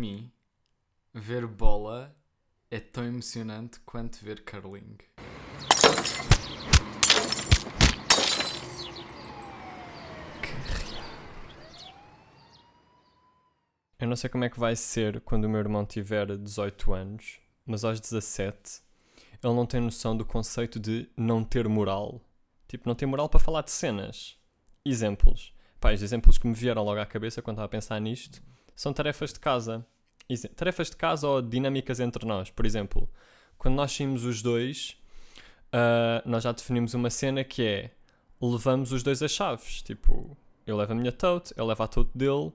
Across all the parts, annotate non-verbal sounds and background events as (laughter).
mim, ver bola é tão emocionante quanto ver curling. Eu não sei como é que vai ser quando o meu irmão tiver 18 anos, mas aos 17 ele não tem noção do conceito de não ter moral. Tipo, não ter moral para falar de cenas. Exemplos. Pá, os exemplos que me vieram logo à cabeça quando estava a pensar nisto são tarefas de casa. Tarefas de casa ou dinâmicas entre nós. Por exemplo, quando nós saímos os dois, ah, nós já definimos uma cena que é levamos os dois as chaves. Tipo, eu levo a minha tote, ele leva a tote dele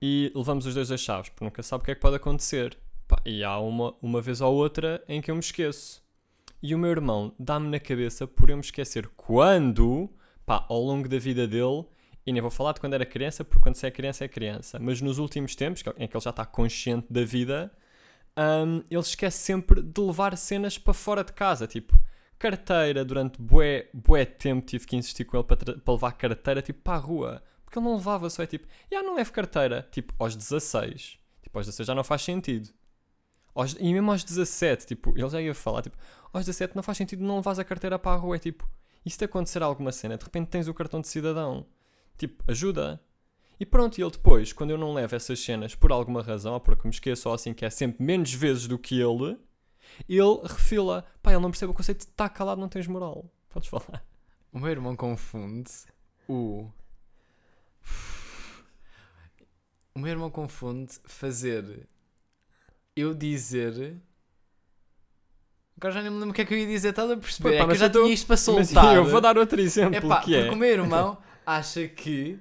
e levamos os dois as chaves, porque nunca sabe o que é que pode acontecer. E há uma, uma vez ou outra em que eu me esqueço. E o meu irmão dá-me na cabeça por eu me esquecer quando, pá, ao longo da vida dele, e nem vou falar de quando era criança, porque quando se é criança é criança, mas nos últimos tempos, que- em que ele já está consciente da vida, hum, ele esquece sempre de levar cenas para fora de casa, tipo carteira, durante bué, bué tempo tive que insistir com ele para, para levar carteira, tipo, para a rua. Porque ele não levava, só é tipo, já não levo carteira, tipo, aos 16. Tipo, aos 16 já não faz sentido. E mesmo aos 17, tipo, ele já ia falar, tipo, aos 17 não faz sentido não levares a carteira para a rua, é tipo, e se te acontecer alguma cena, de repente tens o cartão de cidadão. Tipo, ajuda. E pronto, e ele depois, quando eu não levo essas cenas por alguma razão, ou porque me esqueço ou assim, que é sempre menos vezes do que ele, ele refila. Pá, ele não percebe o conceito de estar calado, não tens moral. Podes falar. O meu irmão confunde o. O meu irmão confunde fazer eu dizer. Agora já nem me lembro o que é que eu ia dizer, estás a perceber? Pá, é que eu mas já tô- tinha isto para Mas soltar. eu vou dar outro exemplo, É pá, que é... o meu irmão acha que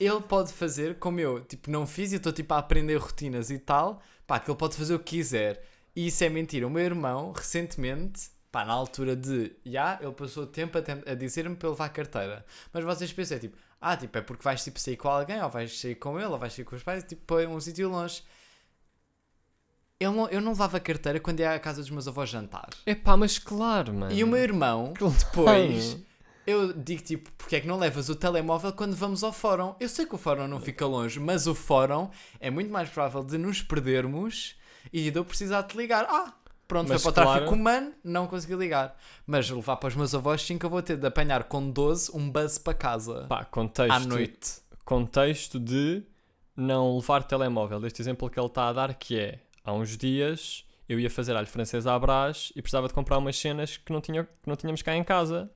ele pode fazer como eu, tipo, não fiz e estou tipo a aprender rotinas e tal, pá, que ele pode fazer o que quiser. E isso é mentira. O meu irmão, recentemente, pá, na altura de, já, ele passou tempo a, a dizer-me para eu levar a carteira. Mas vocês pensam, é tipo, ah, tipo, é porque vais tipo sair com alguém, ou vais sair com ele, ou vais sair com os pais, tipo, para um sítio longe. Eu não, eu não levava a carteira quando ia à casa dos meus avós jantar. É pá, mas claro, mano. E o meu irmão, Claro. depois, eu digo tipo, porque é que não levas o telemóvel quando vamos ao fórum? Eu sei que o fórum não fica longe, mas o fórum é muito mais provável de nos perdermos e de eu precisar de te ligar. Ah, pronto, Mas foi para o claro- tráfico humano, não consegui ligar. Mas levar para os meus avós, sim que eu vou ter de apanhar com 12 um buzz para casa. Pá, contexto, à noite. contexto de não levar telemóvel. Este exemplo que ele está a dar que é, há uns dias eu ia fazer alho francês à Brás e precisava de comprar umas cenas que não, tinha, que não tínhamos cá em casa.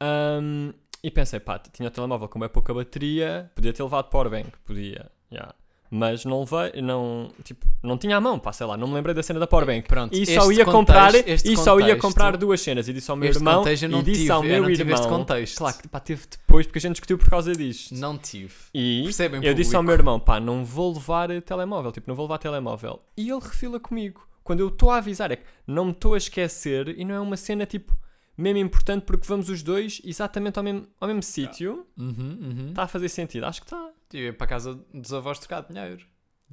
Ahm, e pensei, pá, tinha o telemóvel com bem pouca bateria, podia ter levado powerbank, podia, já. Mas não levei, não, tipo, não tinha à mão, pá, sei lá, não me lembrei da cena da powerbank. Pronto, E só ia contexto- comprar, e só ia contexto- comprar duas cenas. E disse ao meu irmão, contexto eu não e disse tive, ao eu meu não tive este irmão. contexto. Claro que pá, teve depois, porque a gente discutiu por causa disto. Não tive. E Percebem, eu disse ao público? meu irmão, pá, não vou levar telemóvel, tipo, não vou levar telemóvel. E ele refila comigo. Quando eu estou a avisar, é que não me estou a esquecer e não é uma cena, tipo, mesmo importante porque vamos os dois exatamente ao mesmo, ao mesmo sítio. Uhum, uhum. Está a fazer sentido? Acho que está. Eu ia para casa dos avós trocar dinheiro.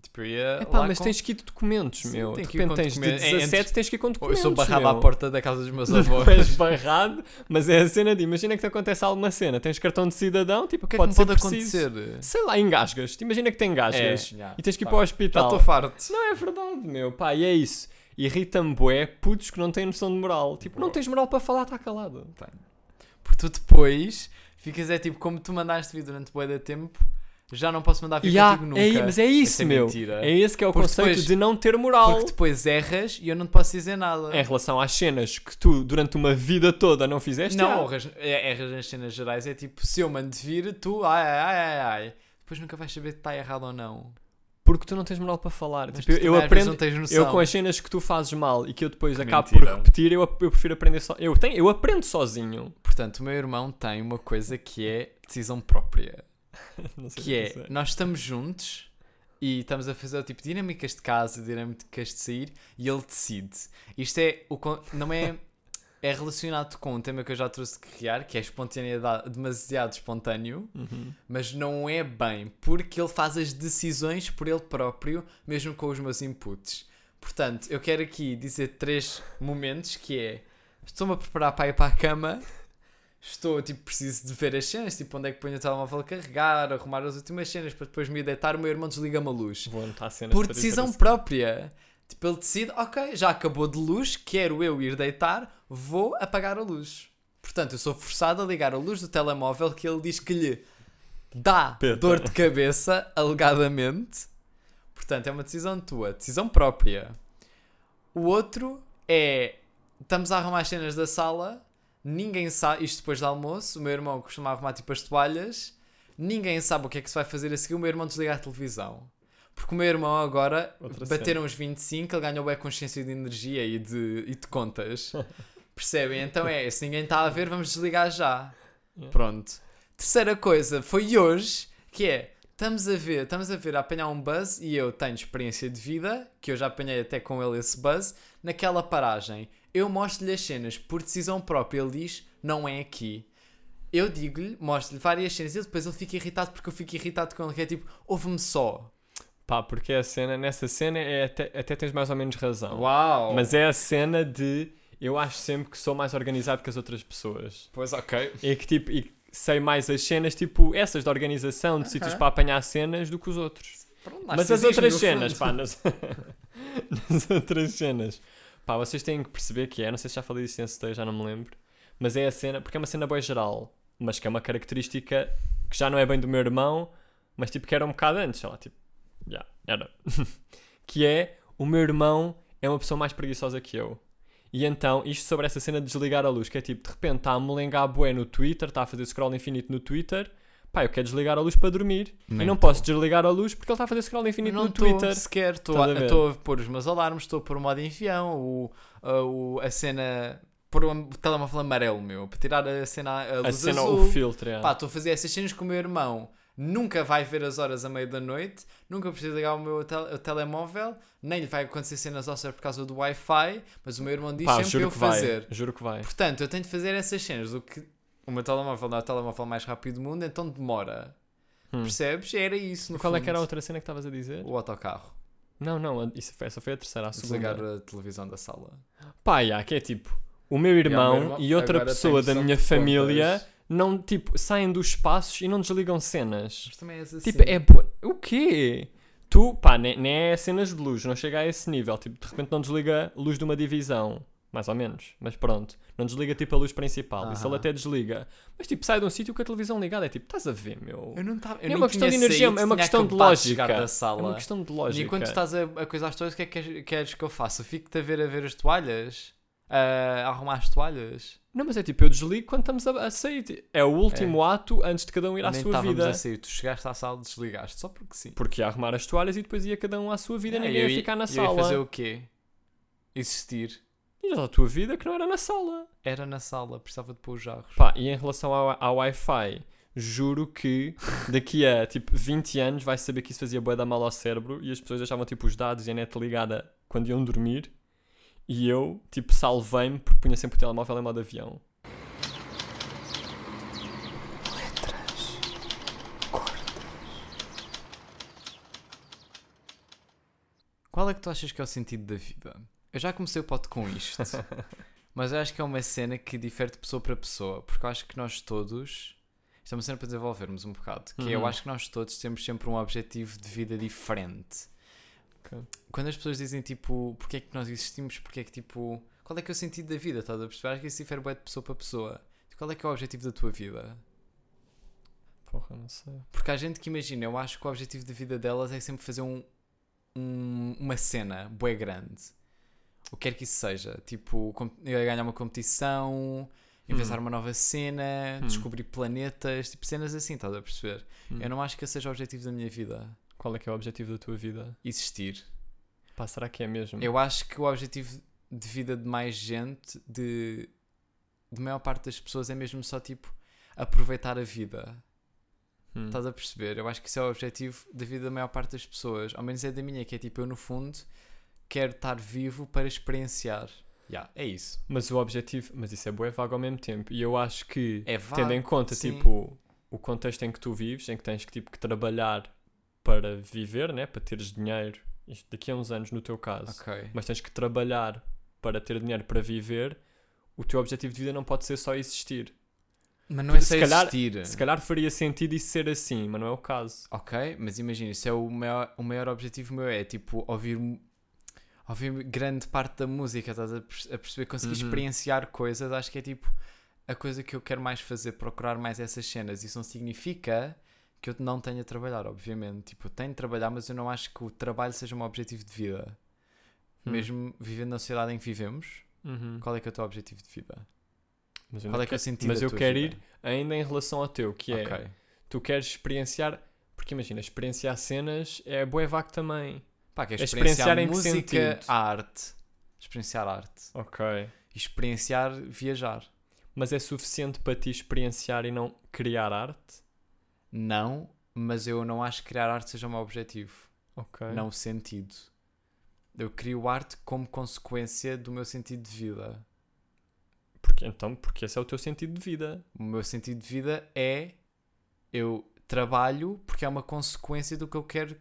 Tipo, ia É mas com- tens que ir de documentos, Sim, meu. De que repente tens de documentos. É, 17, entre- tens que ir com Ou eu documentos. sou barrado meu. à porta da casa dos meus avós. és barrado, mas é a cena de imagina que te acontece alguma cena, tens cartão de cidadão, tipo, O que é que pode ser pode preciso. acontecer? Sei lá, engasgas. Te imagina que te engasgas já. e tens que ir Pá, para o Já hospital. estou farto. Não é verdade, meu. Pá, e é isso. Irrita-me bué putos que não têm noção de moral. Tipo, não tens moral para falar, está calado. Porque tu depois ficas, é tipo, como tu mandaste vir durante bué de tempo, já não posso mandar vir Ya, contigo nunca. é, mas é isso, é meu. mentira. É esse que é o Porque conceito depois- de não ter moral. Porque depois erras e eu não te posso dizer nada. Em relação às cenas que tu, durante uma vida toda, não fizeste, Não, erras, é- erras nas cenas gerais. É tipo, se eu mando vir, tu, ai, ai, ai, ai. Depois nunca vais saber se está errado ou não. Porque tu não tens moral para falar. Tipo, eu vezes aprendo. Eu com as cenas que tu fazes mal e que eu depois acabo por repetir, eu, eu prefiro aprender só. Eu, tenho, eu aprendo sozinho. Portanto, o meu irmão tem uma coisa que é decisão própria. (laughs) Que é, dizer. nós estamos juntos e estamos a fazer tipo dinâmicas de casa, dinâmicas de sair e ele decide. Isto é, o, não é, é relacionado com um tema que eu já trouxe de criar, que é espontaneidade, demasiado espontâneo, Uhum. mas não é bem, porque ele faz as decisões por ele próprio, mesmo com os meus inputs. Portanto, eu quero aqui dizer três momentos que é, estou-me a preparar para ir para a cama, estou, tipo, preciso de ver as cenas, tipo, onde é que ponho o telemóvel a carregar, arrumar as últimas cenas para depois me deitar, o meu irmão desliga-me a luz. Vou anotar cenas Por decisão assim. Tipo, ele decide, ok, já acabou de luz, quero eu ir deitar, vou apagar a luz. Portanto, eu sou forçado a ligar a luz do telemóvel que ele diz que lhe dá Peta. dor de cabeça, alegadamente. Portanto, é uma decisão tua, decisão própria. O outro é, estamos a arrumar as cenas da sala, ninguém sabe, isto depois do almoço, o meu irmão costuma arrumar tipo as toalhas, ninguém sabe o que é que se vai fazer a seguir, o meu irmão desliga a televisão. Porque o meu irmão agora Outra bateram os 25, ele ganhou bem consciência de energia e de, e de contas. (laughs) Percebem? Então é, se ninguém está a ver, vamos desligar já. Yeah. Pronto. Terceira coisa, foi hoje, que é, estamos a ver, estamos a ver a apanhar um buzz e eu tenho experiência de vida, que eu já apanhei até com ele esse buzz, naquela paragem. Eu mostro-lhe as cenas por decisão própria, ele diz, não é aqui. Eu digo-lhe, mostro-lhe várias cenas e depois ele fica irritado porque eu fico irritado com ele, que é tipo, ouve-me só. Pá, porque a cena, nessa cena é até, até tens mais ou menos razão. Uau! Mas é a cena de eu acho sempre que sou mais organizado que as outras pessoas. Pois ok. E que tipo, e sei mais as cenas, tipo, essas de organização, de sítios Aham. para apanhar cenas do que os outros. Pronto, Mas as outras cenas, fundo. pá, nas... (laughs) nas outras cenas, pá, vocês têm que perceber que é, não sei se já falei disso day, já não me lembro, mas é a cena, porque é uma cena boa geral, mas que é uma característica que já não é bem do meu irmão, mas tipo que era um bocado antes, sei lá, tipo, já, era. (laughs) que é, o meu irmão é uma pessoa mais preguiçosa que eu. E então, isto sobre essa cena de desligar a luz, que é tipo, de repente está a molengar bué no Twitter, está a fazer scroll infinito no Twitter, pá, eu quero desligar a luz para dormir. e Nem não tô. posso desligar a luz porque ele está a fazer scroll infinito não no estou Twitter. sequer, estou a a, a pôr os meus alarmes, estou a pôr o modo enfião, o, a, o- a cena, pôr o telemóvel amarelo, meu, para tirar a cena a A luz cena, azul. o filtro, é. Pá, estou a fazer essas cenas com o meu irmão. Nunca vai ver as horas a meio da noite, nunca preciso ligar o meu tel- o telemóvel, nem lhe vai acontecer cenas ósseas por causa do Wi-Fi, mas o meu irmão diz Pá, sempre juro eu que vai. fazer. Juro que vai. Portanto, eu tenho de fazer essas cenas. O que o meu telemóvel não é o telemóvel mais rápido do mundo, então demora. Hum. Percebes? Era isso. No Qual é fundo. que era a outra cena que estavas a dizer? O autocarro. Não, não, isso foi, essa foi a terceira, a Desligar segunda. a televisão da sala. Pá, já, que é tipo, o meu Yeah, irmão o meu irmão e outra pessoa da minha família. Não, tipo, saem dos espaços e não desligam cenas. Mas também és assim. Tipo, é bo... O quê? Tu, pá, nem, nem é cenas de luz, não chega a esse nível. Tipo, de repente não desliga a luz de uma divisão. Mais ou menos, mas pronto. Não desliga tipo a luz principal. Isso ele Aham. até desliga. Mas tipo, sai de um sítio com a televisão ligada. É tipo, estás a ver, meu? Eu não estava. É uma questão de energia, é uma questão de lógica. Da É sala. uma questão de E lógica. enquanto estás a, a coisar as toalhas, o que é que queres, queres que eu faça? Fico-te a ver a ver as toalhas? A arrumar as toalhas? Não, mas é tipo, eu desligo quando estamos a, a sair. É o último ato antes de cada um ir à Nem sua vida. a sair. Tu chegaste à sala, desligaste. Só porque sim. Porque ia arrumar as toalhas e depois ia cada um à sua vida, Ah, ninguém eu ia ficar na eu sala. ia fazer o quê? Existir. E a tua vida que não era na sala. Era na sala, precisava de pôr os jarros. Pá, e em relação ao, ao Wi-Fi, juro que daqui a tipo 20 anos vai saber que isso fazia bué da mal ao cérebro e as pessoas deixavam tipo os dados e a net ligada quando iam dormir e eu tipo salvei-me porque punha sempre o telemóvel em modo avião. Qual é que tu achas que é o sentido da vida? Eu já comecei o pote com isto, (laughs) mas eu acho que é uma cena que difere de pessoa para pessoa, porque eu acho que nós todos. Uma cena para desenvolvermos um bocado, que eu Uhum. acho que nós todos temos sempre um objetivo de vida diferente. Quando as pessoas dizem tipo, porque é que nós existimos, porque é que tipo, qual é que é o sentido da vida, estás a perceber? Acho que isso difere bué de pessoa para pessoa. Qual é que é o objetivo da tua vida? Porra, não sei. Porque há gente que imagina, eu acho que o objetivo da vida delas é sempre fazer um, um- uma cena bué grande. O que quer que isso seja. Tipo, ganhar uma competição, inventar Hum. uma nova cena, Hum. descobrir planetas, tipo cenas assim, estás a perceber? Hum. Eu não acho que esse seja o objetivo da minha vida. Qual é que é o objetivo da tua vida? Existir. Pá, será que é mesmo? Eu acho que o objetivo de vida de mais gente, de, de maior parte das pessoas, é mesmo só tipo aproveitar a vida. Hum. Estás a perceber? Eu acho que isso é o objetivo da vida da maior parte das pessoas. Ao menos é da minha, que é tipo, eu no fundo quero estar vivo para experienciar. Já, é isso. Mas o objetivo, mas isso é bué vago ao mesmo tempo. E eu acho que, É vago. tendo em conta, sim. tipo, o contexto em que tu vives, em que tens que, tipo, que trabalhar para viver, né? Para teres dinheiro, isto daqui a uns anos no teu caso, Ok. mas tens que trabalhar para ter dinheiro para viver, o teu objetivo de vida não pode ser só existir. Mas não é só existir. Se calhar faria sentido isso ser assim, mas não é o caso. Ok, mas imagina, isso é o maior, o maior objetivo meu, é tipo ouvir, ouvir grande parte da música, estás a perceber, conseguir Uhum. experienciar coisas, acho que é tipo a coisa que eu quero mais fazer, procurar mais essas cenas. Isso não significa que eu não tenha de trabalhar, obviamente. Tipo, eu tenho de trabalhar, mas eu não acho que o trabalho seja um objetivo de vida. Hum. Mesmo vivendo na sociedade em que vivemos, Uhum. qual é que é o teu objetivo de vida? Mas Qual é que é o sentido mas eu quero vida? ir ainda em relação ao teu, que é Ok. tu queres experienciar, porque imagina, experienciar cenas é bué vago também. Pá, quer É experienciar, experienciar em que música, a arte. Experienciar arte. Ok. E experienciar viajar. Mas é suficiente para ti experienciar e não criar arte? Não, mas eu não acho que criar arte seja o meu objetivo. Ok. Não o sentido. Eu crio arte como consequência do meu sentido de vida. Porque, então, porque esse é o teu sentido de vida. O meu sentido de vida é eu trabalho porque é uma consequência do que eu quero,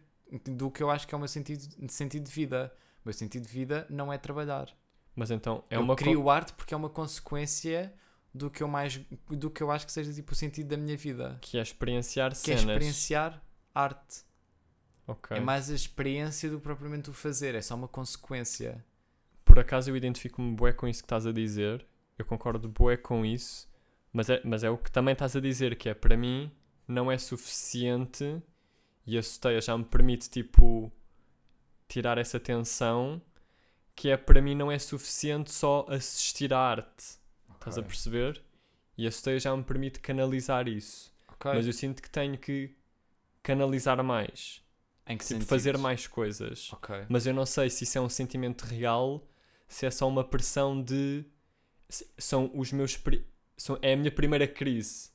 do que eu acho que é o meu sentido, sentido de vida. O meu sentido de vida não é trabalhar. Mas então é eu uma co- crio arte porque é uma consequência do que eu mais do que eu acho que seja tipo o sentido da minha vida. que é experienciar Que é cenas. experienciar arte. Ok. É mais a experiência do que propriamente o fazer, é só uma consequência. Por acaso eu identifico-me bué com isso que estás a dizer. Eu concordo bué com isso. Mas é, mas é o que também estás a dizer, que é para mim não é suficiente e a soteia já me permite tipo tirar essa tensão que é para mim não é suficiente só assistir à arte. Estás a perceber? E a soteia já me permite canalizar isso. Ok. Mas eu sinto que tenho que canalizar mais. Em que Tipo, sentido? fazer mais coisas. Ok. Mas eu não sei se isso é um sentimento real, se é só uma pressão de. São os meus. São, é a minha primeira crise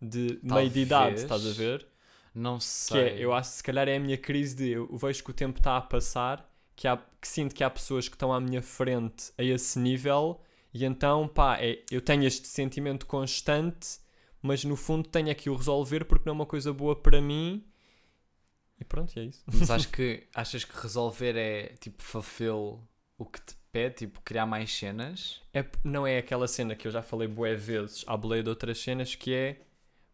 de meio de idade, Talvez. estás a ver? Não Que sei. é, eu acho que se calhar é a minha crise de. Eu vejo que o tempo está a passar, que, há, que sinto que há pessoas que estão à minha frente a esse nível, e então, pá, é, eu tenho este sentimento constante, mas no fundo tenho é que o resolver porque não é uma coisa boa para mim. E pronto, é isso. Mas acho (laughs) que achas que resolver é tipo fulfill o que te pede, tipo criar mais cenas. É, não é aquela cena que eu já falei bué vezes à boleia de outras cenas que é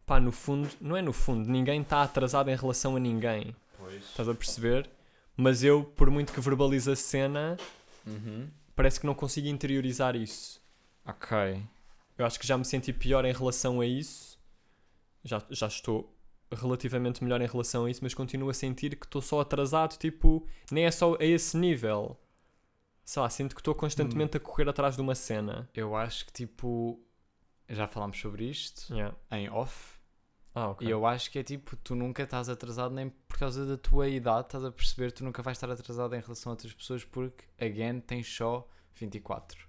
pá, no fundo, não é no fundo, ninguém está atrasado em relação a ninguém. Pois. Estás a perceber? Mas eu, por muito que verbalize a cena, Uhum. Parece que não consigo interiorizar isso. Ok. Eu acho que já me senti pior em relação a isso. Já, já estou relativamente melhor em relação a isso, mas continuo a sentir que estou só atrasado, tipo, nem é só a esse nível. Sei lá, sinto que estou constantemente a correr atrás de uma cena. Eu acho que tipo. Já falámos sobre isto Yeah. em off. Ah, ok. E eu acho que é tipo, tu nunca estás atrasado nem por causa da tua idade, estás a perceber, tu nunca vais estar atrasado em relação a outras pessoas porque, again, tens só 24.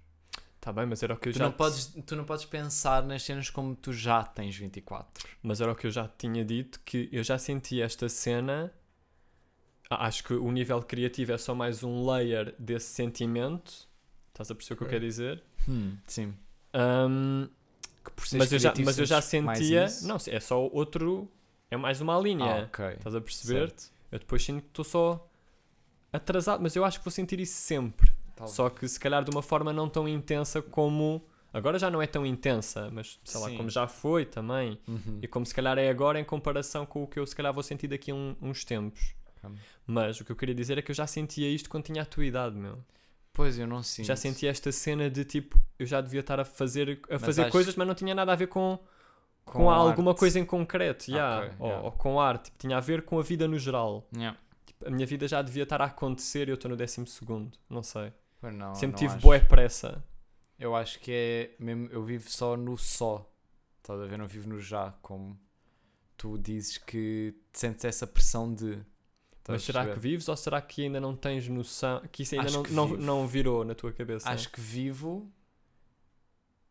Tá bem, mas era o que eu Tu já não, te- podes, tu não podes pensar nas cenas como tu já tens 24. Mas era o que eu já tinha dito, que eu já senti esta cena. Acho que o nível criativo é só mais um layer desse sentimento. Estás a perceber o que eu quero dizer? Sim. Ahm, Que por mas, eu já, mas eu já sentia. Não, é só outro. É mais uma linha. Ah, ok. Estás a perceber? Certo. Eu depois sinto que estou só atrasado, mas eu acho que vou sentir isso sempre. Talvez. Só que se calhar de uma forma não tão intensa como. Agora já não é tão intensa, mas sei lá, Sim. como já foi também. Uhum. E como se calhar é agora em comparação com o que eu se calhar vou sentir daqui a um- uns tempos. Mas o que eu queria dizer é que eu já sentia isto quando tinha a tua idade, meu. Pois, eu não sinto. Já sentia esta cena de tipo, eu já devia estar a fazer, a Mas fazer acho- coisas, mas não tinha nada a ver com, com, Com alguma coisa em concreto, yeah, Ok, ou, yeah. ou com arte. Tipo, tinha a ver com a vida no geral. Yeah. Tipo, a minha vida já devia estar a acontecer e eu estou no décimo segundo. Não sei. Não, Sempre não tive acho. boa pressa. Eu acho que é mesmo. Eu vivo só no só. Estás a ver? Não vivo no já. Como tu dizes que te sentes essa pressão de. Mas será que vives ou será que ainda não tens noção? Que isso ainda Acho não, não, não virou na tua cabeça? Acho que vivo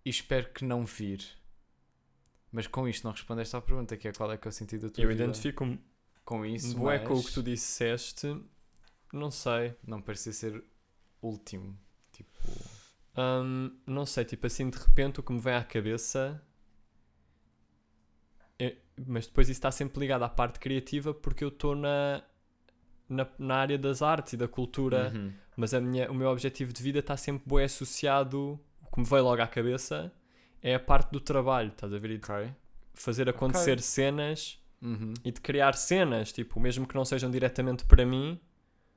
e espero que não vir. Mas com isto não respondeste à pergunta, que é qual é que é o sentido da tua eu vida. identifico-me com isso, bué mas com o que tu disseste. Não sei. não parecia ser último. Tipo, Hum, não sei, tipo assim, de repente o que me vem à cabeça. é- mas depois isso está sempre ligado à parte criativa porque eu estou na, na, na área das artes e da cultura. uhum. Mas a minha, o meu objetivo de vida está sempre bem associado. O que me veio logo à cabeça é a parte do trabalho, estás a ver? E de Ok. fazer acontecer Ok. cenas Uhum. e de criar cenas, tipo, mesmo que não sejam diretamente para mim,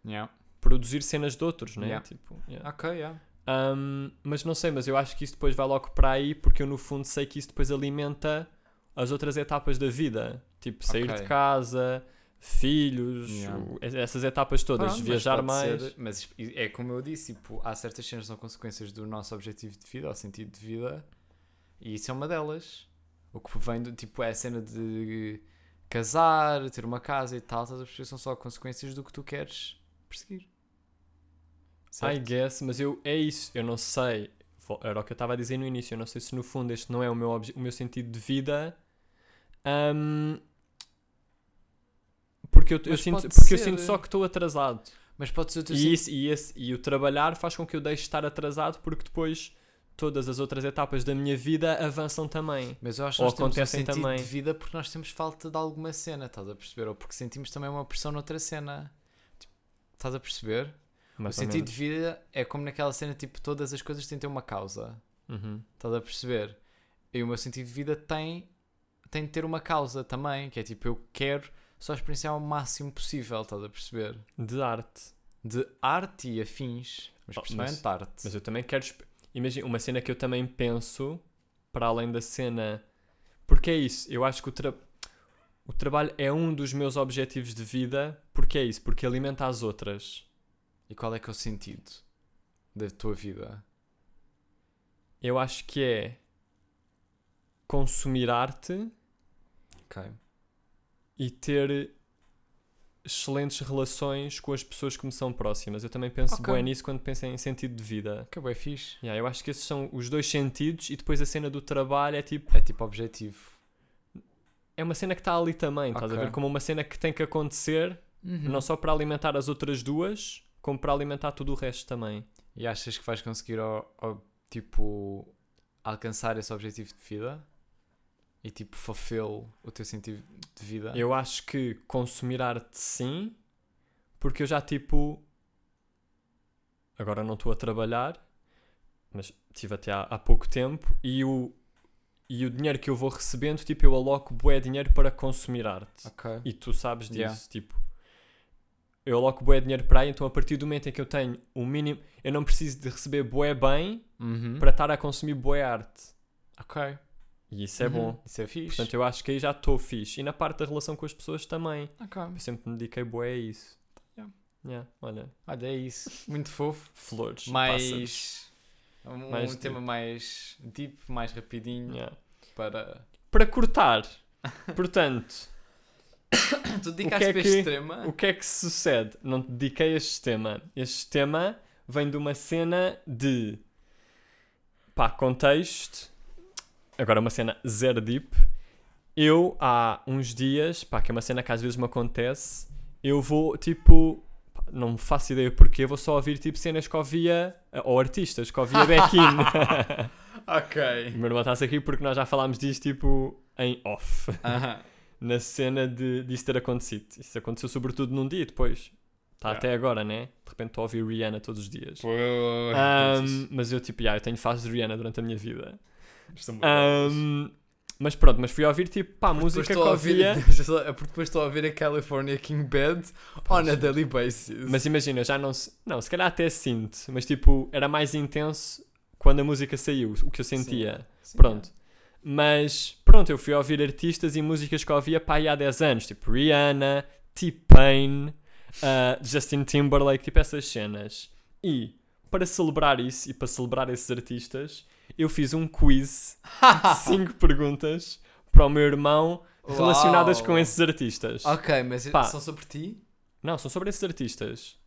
Yeah. produzir cenas de outros, né? Yeah. Tipo, yeah. Ok, yeah. Um, mas não sei, mas eu acho que isso depois vai logo para aí, porque eu no fundo sei que isso depois alimenta as outras etapas da vida, tipo sair Ok. de casa, filhos, Yeah. essas etapas todas, Pronto, viajar mais. ser- mas é como eu disse, tipo, há certas cenas que são consequências do nosso objetivo de vida, ou sentido de vida, e isso é uma delas. O que vem do tipo é a cena de casar, ter uma casa e tal, a perceber? São só consequências do que tu queres perseguir. I Certo? guess, mas eu, é isso, eu não sei. Era o que eu estava a dizer no início. Eu não sei se no fundo este não é o meu, o meu sentido de vida. um, porque eu, eu Mas sinto, porque eu ser. sinto só que estou atrasado. Mas pode ser E, isso, e, esse, e o trabalhar faz com que eu deixe de estar atrasado porque depois todas as outras etapas da minha vida avançam também. Mas eu acho que Ou nós temos um acontecem sentido também. de vida porque nós temos falta de alguma cena, estás a perceber? Ou porque sentimos também uma pressão noutra cena. Tipo, estás a perceber? Mais o sentido de vida é como naquela cena, tipo, todas as coisas têm de ter uma causa. Uhum. Estás a perceber? E o meu sentido de vida tem, tem de ter uma causa também, que é tipo, eu quero só experienciar o máximo possível, estás a perceber? De arte. De arte e afins, mas Oh, principalmente mas- arte. Mas eu também quero. Imagina, uma cena que eu também penso, para além da cena. Porque é isso, eu acho que o, tra... o trabalho é um dos meus objetivos de vida, porque é isso, porque alimenta as outras. E qual é que é o sentido da tua vida? Eu acho que é consumir arte Ok. E ter excelentes relações com as pessoas que me são próximas. Eu também penso Ok. bem nisso quando penso em sentido de vida. Que é fixe. Yeah, eu acho que esses são os dois sentidos e depois a cena do trabalho é tipo. É tipo objetivo. É uma cena que está ali também, estás a ver? Como uma cena que tem que acontecer, não só para alimentar as outras duas, como para alimentar tudo o resto também. E achas que vais conseguir, tipo, alcançar esse objetivo de vida? E, tipo, fulfill o teu sentido de vida? Eu acho que consumir arte sim, porque eu já tipo. Agora não estou a trabalhar, mas estive até há, há pouco tempo e o, e o dinheiro que eu vou recebendo, tipo, eu aloco bué dinheiro para consumir arte. Ok. E tu sabes disso, Yeah. tipo. Eu aloco bué dinheiro para aí, então a partir do momento em que eu tenho o mínimo. Eu não preciso de receber bué bem Uhum. para estar a consumir bué arte. Ok. E isso é Uhum. bom. Isso é fixe. Portanto, eu acho que aí já estou fixe. E na parte da relação com as pessoas também. Ok. Eu sempre me dediquei bué a isso. Yeah. Yeah, olha, Olha, é isso. Muito fofo. flores, pássaros. Mais... Um, Mais um tema deep. mais deep, mais rapidinho Yeah. para... Para cortar, (laughs) portanto, tu O dedicaste que é para que- este tema? o que é que sucede? Não te dediquei a este tema. Este tema vem de uma cena de. pá, contexto. Agora, uma cena zero deep. Eu, há uns dias, pá, que é uma cena que às vezes me acontece, eu vou tipo. Não faço ideia porquê, vou só ouvir tipo cenas que ouvia. ou artistas que ouvia back in. (laughs) Ok. O meu irmão está-se aqui porque nós já falámos disto tipo em off. Aham. (laughs) na cena de disso ter acontecido. Isso aconteceu sobretudo num dia e depois. Está Yeah. até agora, né? De repente estou a ouvir Rihanna todos os dias. Pô, Ahm, mas eu tipo, yeah, eu tenho fases de Rihanna durante a minha vida. Ahm, mas pronto, mas fui ouvir tipo, pá, Porque música que a ouvia. (laughs) é porque depois estou a ouvir a California King Bed on a daily basis. Mas imagina, eu já não. se- Não, se calhar até sinto, mas tipo, era mais intenso quando a música saiu, o que eu sentia. Sim, Pronto. Mas pronto, eu fui ouvir artistas e músicas que eu ouvia pá, há 10 anos, tipo Rihanna, T-Pain, ah, Justin Timberlake, tipo essas cenas. E para celebrar isso e para celebrar esses artistas, eu fiz um quiz de (laughs) 5 perguntas para o meu irmão relacionadas Uau. com esses artistas. Ok, mas Pá. são sobre ti? Não, são sobre esses artistas.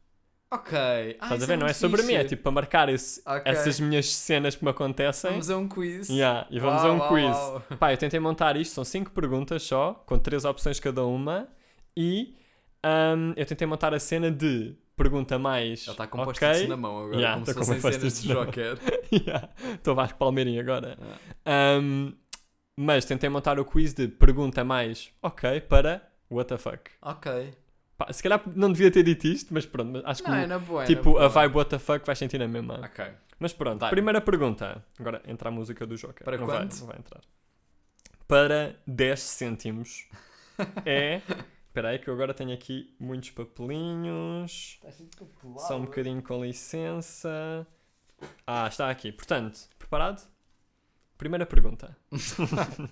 Ok. Ah, Estás a isso ver? Não é sobre mim, é tipo para marcar esse- Ok. essas minhas cenas que me acontecem. Vamos a um quiz. Yeah, e vamos a um uau, quiz. uau. Pá, eu tentei montar isto, são 5 perguntas só, com 3 opções cada uma, e ahm, eu tentei montar a cena de pergunta mais. Ele está com ok, post-its na mão agora, Yeah, como se fossem cenas de na. Joker. (laughs) Yeah, Estou Vasco Palmeirinho agora. Ah. Ahm, mas tentei montar o quiz de pergunta mais ok para what the fuck. Ok. Pá, se calhar não devia ter dito isto, mas pronto, mas acho que Não, o- é na boa. é tipo na a boa. vibe what the fuck vais sentir a mesma. Ok. Mas pronto, Vai. primeira pergunta. Agora entra a música do Joker. Para não quanto? Vai, não vai entrar. Para 10 cêntimos (laughs) é. Espera aí que eu agora tenho aqui muitos papelinhos. Só um bocadinho com licença. Ah, está aqui. Portanto, preparado? Primeira pergunta. (laughs)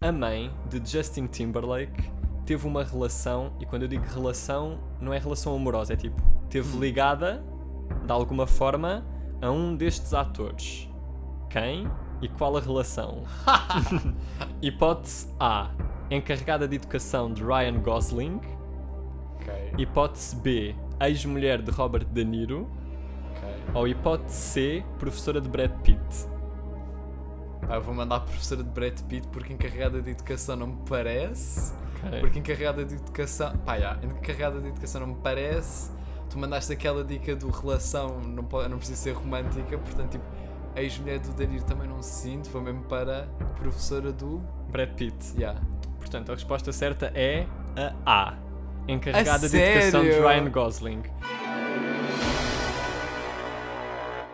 a mãe de Justin Timberlake teve uma relação, e quando eu digo relação, não é relação amorosa, é tipo, teve ligada, de alguma forma, a um destes atores. Quem e qual a relação? (laughs) (laughs) Hipótese A. Encarregada de educação de Ryan Gosling. Ok, Hipótese B. Ex-mulher de Robert De Niro. ok. Ou hipótese C. Professora de Brad Pitt. Pá, eu vou mandar a professora de Brad Pitt porque encarregada de educação não me parece. Ok. Porque encarregada de educação. Pá, já, encarregada de educação não me parece. Tu mandaste aquela dica do relação, não, pode, não precisa ser romântica, portanto, tipo, a ex-mulher do Danilo também não se sinto, foi mesmo para professora do. Brad Pitt. Yeah. Portanto, a resposta certa é a A. Encarregada A de educação de? Ryan Gosling.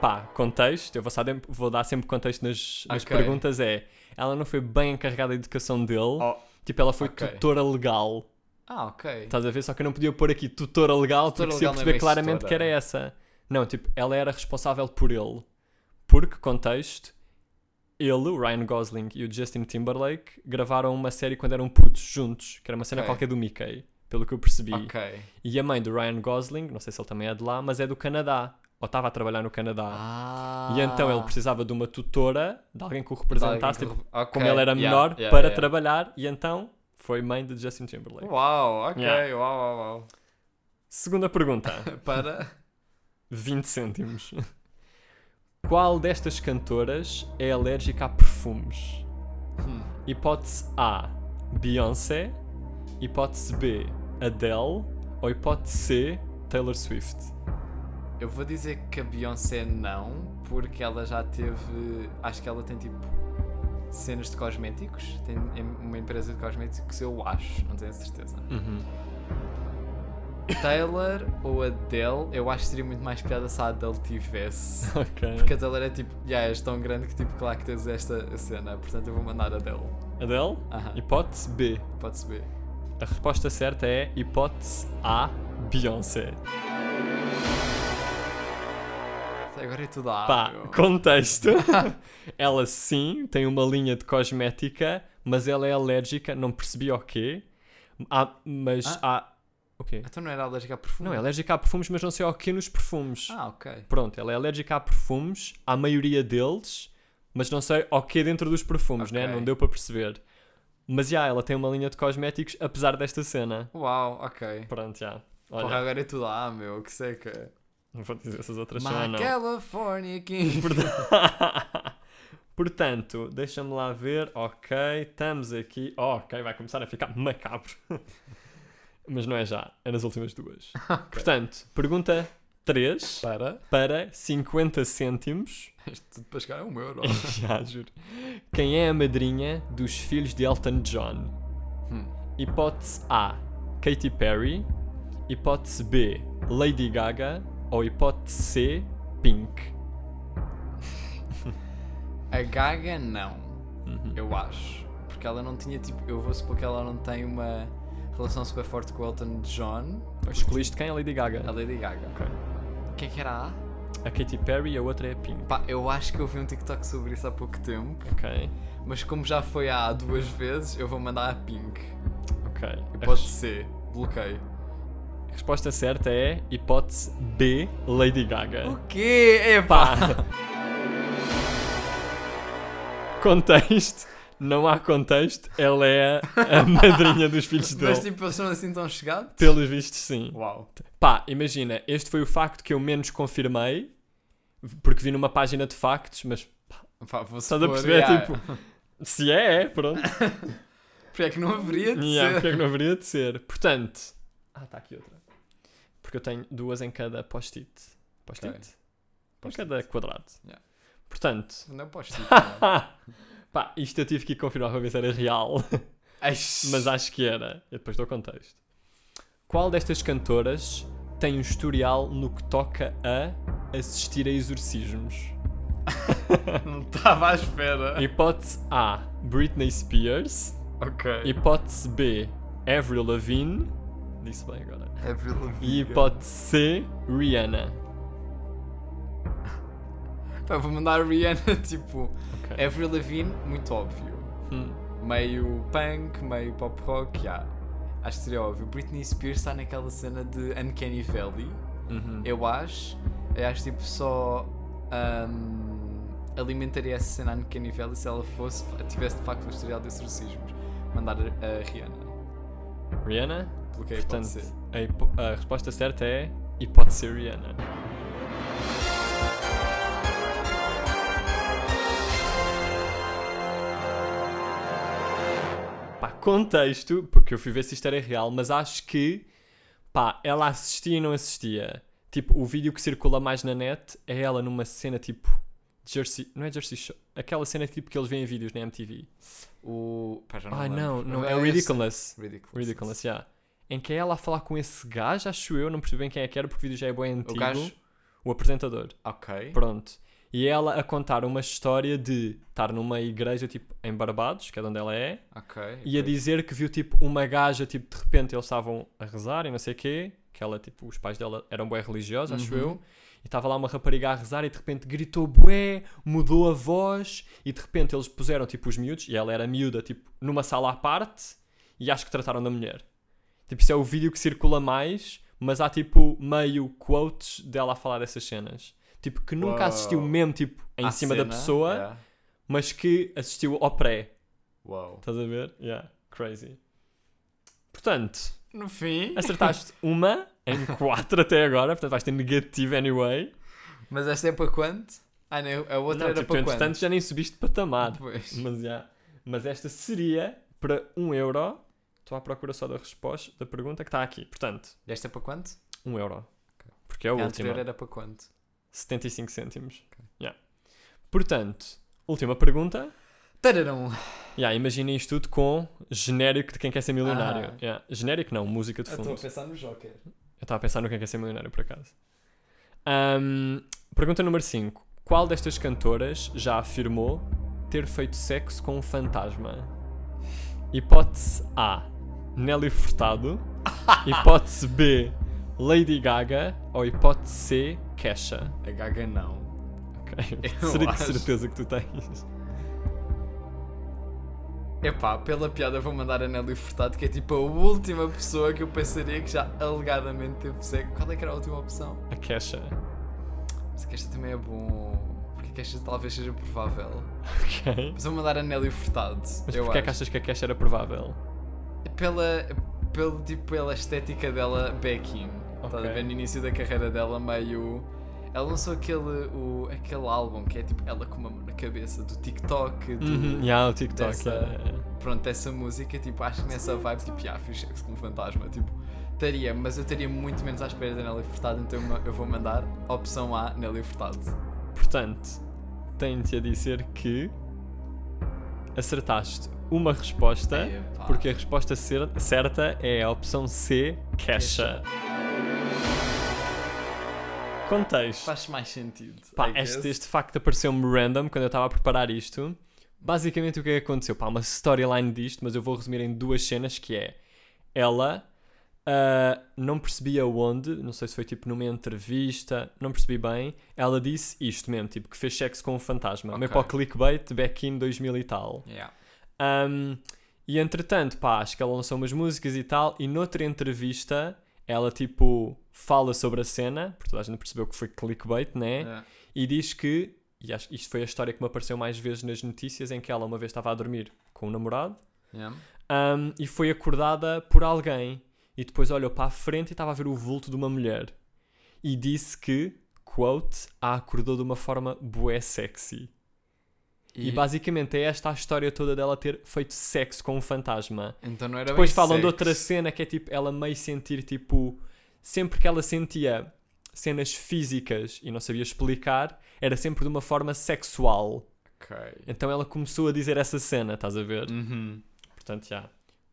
Pá, contexto, eu vou, dar- vou dar sempre contexto nas, nas Ok. perguntas, é... Ela não foi bem encarregada de educação dele, Oh, tipo, ela foi ok. tutora legal. Ah, ok. Estás a ver? Só que eu não podia pôr aqui tutora legal Tutora porque se eu é perceber bem claramente tutora. que era essa. Não, tipo, ela era responsável por ele. Porque, contexto, ele, o Ryan Gosling e o Justin Timberlake gravaram uma série quando eram putos juntos, que era uma cena Ok. qualquer do Mickey, pelo que eu percebi. Ok. E a mãe do Ryan Gosling, não sei se ele também é de lá, mas é do Canadá. Ou estava a trabalhar no Canadá. Ah. E então ele precisava de uma tutora, de alguém que o representasse, que- tipo, Ok, como ele era yeah, menor, yeah, para yeah. trabalhar, e então foi mãe de Justin Timberlake. Uau, ok, uau, uau, uau. Segunda pergunta. (laughs) Para. 20 cêntimos. Qual destas cantoras é alérgica a perfumes? Hum. Hipótese A, Beyoncé. Hipótese B, Adele. Ou hipótese C, Taylor Swift. Eu vou dizer que a Beyoncé não, porque ela já teve. Acho que ela tem tipo. cenas de cosméticos. Tem uma empresa de cosméticos, eu acho, não tenho certeza. Uhum. Taylor ou Adele, eu acho que seria muito mais piada se a Adele tivesse. (laughs) Ok. Porque a Taylor é tipo, já és tão grande que tipo, claro que tens esta cena, portanto eu vou mandar a Adele. Adele. Aham, Hipótese B. pode saber. A resposta certa é hipótese A, Beyoncé. Agora é tudo A. Pá, contexto. (laughs) ela sim tem uma linha de cosmética, mas ela é alérgica, não percebi ao quê. Há- mas Ah. há. O quê? Então não era alérgica a perfume? Não, é alérgica a perfumes, mas não sei ao quê nos perfumes. Ah, ok. Pronto, ela é alérgica a perfumes, à maioria deles, mas não sei ao quê dentro dos perfumes, né? Ok. Não deu para perceber. Mas já, ela tem uma linha de cosméticos, apesar desta cena. Uau, ok. Pronto, já. Porra, Olha, agora é tudo A, meu, que seca. não vou dizer essas outras My não. California King. (laughs) Portanto, deixa-me lá ver. Ok, estamos aqui. Oh, ok, vai começar a ficar macabro. (laughs) Mas não é já, é nas últimas duas. (laughs) Portanto, pergunta 3 Para. para 50 cêntimos. (laughs) Isto tudo para chegar a um euro. (laughs) já, juro. Quem é a madrinha dos filhos de Elton John? Hum. Hipótese A, Katy Perry. Hipótese B, Lady Gaga. Ou hipótese C, Pink. A Gaga, não. Uhum. Eu acho. Porque ela não tinha, tipo, eu vou supor que ela não tem uma relação super forte com o Elton John. Escolhiste quem? A Lady Gaga. A Lady Gaga. Ok. Quem é que era A? A Katy Perry e a outra é a Pink. Pá, eu acho que eu vi um TikTok sobre isso há pouco tempo. Ok, Mas como já foi A duas vezes, eu vou mandar a Pink. ok. Pode res- ser. Bloqueio. a resposta certa é hipótese B, Lady Gaga. O quê? Epá! Pá! (laughs) contexto. Não há contexto. Ela é a madrinha dos filhos dele. Mas tipo, eles são assim tão chegados? Pelos vistos, sim. Uau. Pá, imagina, este foi o facto que eu menos confirmei, porque vi numa página de factos, mas Pá, vou estás a perceber, yeah. tipo, se é, é, pronto. (laughs) Porque é que não haveria de Yeah, ser. porque é que não haveria de ser? Portanto, ah, está aqui outra. Porque eu tenho duas em cada post-it. Post-it? Ok. Em Post-it. cada quadrado. Yeah. Portanto, Não posso (laughs) pá, isto eu tive que ir confirmar para ver se era real, (laughs) mas acho que era. Eu depois dou contexto. Qual destas cantoras tem um historial no que toca a assistir a exorcismos? (laughs) Não estava à espera. Hipótese A, Britney Spears. Ok. Hipótese B, Avril Lavigne. Disse bem agora. Avril Lavigne. E hipótese C, Rihanna. Pá, vou mandar a Rihanna, (laughs) tipo... Ok. Avril Lavigne, muito óbvio. Hum. Meio punk, meio pop rock, já. Acho que seria óbvio. Britney Spears está naquela cena de Uncanny Valley. Uhum. Eu acho. Eu acho tipo só. ahm, alimentaria essa cena Uncanny Valley se ela fosse, tivesse de facto um historial de exorcismos. Mandar a, Rihanna. Rihanna? Pelo que é Portanto, pode ser. a, a resposta certa é hipótese Rihanna. Contexto, porque eu fui ver se isto era real, mas acho que, pá, ela assistia e não assistia. Tipo, o vídeo que circula mais na net é ela numa cena tipo. Jersey. Não é Jersey Show. Aquela cena tipo que eles veem em vídeos na MTV. O. Pá, já não me não, não, é esse- Ridiculous. Ridiculous. Ridiculous, yeah. Em que é ela a falar com esse gajo, acho eu, não percebi bem quem é que era, porque o vídeo já é bem antigo. O gajo. O apresentador. Ok. Pronto. E ela a contar uma história de estar numa igreja, tipo, em Barbados, que é de onde ela é, Ok. e a dizer que viu, tipo, uma gaja, tipo, de repente eles estavam a rezar e não sei o quê, que ela, tipo, os pais dela eram bué religiosos, acho Uhum. eu, e estava lá uma rapariga a rezar e de repente gritou bué, mudou a voz, e de repente eles puseram, tipo, os miúdos, e ela era miúda, tipo, numa sala à parte, e acho que trataram da mulher. Tipo, isso é o vídeo que circula mais, mas há, tipo, meio quotes dela a falar dessas cenas. Tipo, que nunca Uau. assistiu mesmo, tipo, em À cima da cena, pessoa, yeah. mas que assistiu ao pré. Uau. Estás a ver? Yeah, crazy. Portanto, No fim. acertaste (laughs) uma em quatro até agora, portanto vais ter negativo anyway. Mas esta é para quanto? Ah, não, a outra Não, era tipo, para quanto? já nem subiste patamar. Pois. Mas, yeah. Mas esta seria para um euro. Estou à procura só da resposta da pergunta que está aqui. Portanto, Esta é para quanto? um euro. Porque é a a última. anterior era para quanto? 75 cêntimos. Yeah. Portanto, última pergunta. Tararão. Yeah, imaginem isto tudo com genérico de quem quer ser milionário. Ah. Yeah. Genérico não, música de Eu fundo. estou a pensar no Joker. Eu estava a pensar no quem quer ser milionário, por acaso. Ahm, pergunta número 5. Qual destas cantoras já afirmou ter feito sexo com um fantasma? Hipótese A. Nelly Furtado. (laughs) Hipótese B. Lady Gaga. Ou hipótese C. Kesha. A Gaga não. Ok. (laughs) Seria (laughs) de acho. certeza que tu tens. Epá, pela piada vou mandar a Nelly Furtado, que é tipo a última pessoa que eu pensaria que já alegadamente teve sexo. Qual é que era a última opção? A Kesha. Mas que esta também é bom. Porque que esta talvez seja provável. Ok. Mas vou mandar a Nelly Furtado. Mas eu porquê é que achas que a Kesha era provável? Pela, pelo, tipo, pela estética dela back in. Estás a ver? No início da carreira dela, meio. Ela lançou aquele, o, aquele álbum que é tipo ela com uma mão na cabeça do TikTok. Do, Uhum. Yeah, o TikTok. dessa- yeah, yeah, yeah. Pronto, essa música, tipo, acho que nessa vibe, tipo, já fiz sexo com um fantasma. Tipo, estaria, mas eu estaria muito menos à espera da Nelly Furtado, então eu- eu vou mandar opção A, Nelly Furtado. Portanto, tenho-te a dizer que acertaste uma resposta, Epá. porque a resposta cer- certa é a opção C, Kesha. Contexto. Faz mais sentido. Pá, este, este facto apareceu-me random quando eu estava a preparar isto. Basicamente o que é que aconteceu? Pá, uma storyline disto, mas eu vou resumir em duas cenas que é ela ah, não percebia onde, não sei se foi tipo numa entrevista, não percebi bem. Ela disse isto mesmo, tipo que fez sexo com um fantasma. Ok. Meio para o clickbait, back in 2000 e tal. Yeah. Um, e entretanto, pá, acho que ela lançou umas músicas e tal, e noutra entrevista ela tipo fala sobre a cena, porque toda a gente percebeu que foi clickbait, né? Yeah. E diz que, e acho, isto foi a história que me apareceu mais vezes nas notícias, em que ela uma vez estava a dormir com o namorado Yeah. um, e foi acordada por alguém. E depois olhou para a frente e estava a ver o vulto de uma mulher. E disse que, quote, a acordou de uma forma bué sexy. E, basicamente é esta a história toda dela ter feito sexo com um fantasma. Então não era Depois falam de sexo. outra cena que é tipo ela meio sentir tipo. Sempre que ela sentia cenas físicas e não sabia explicar, era sempre de uma forma sexual. Ok. Então ela começou a dizer essa cena, estás a ver? Uhum. Portanto, já.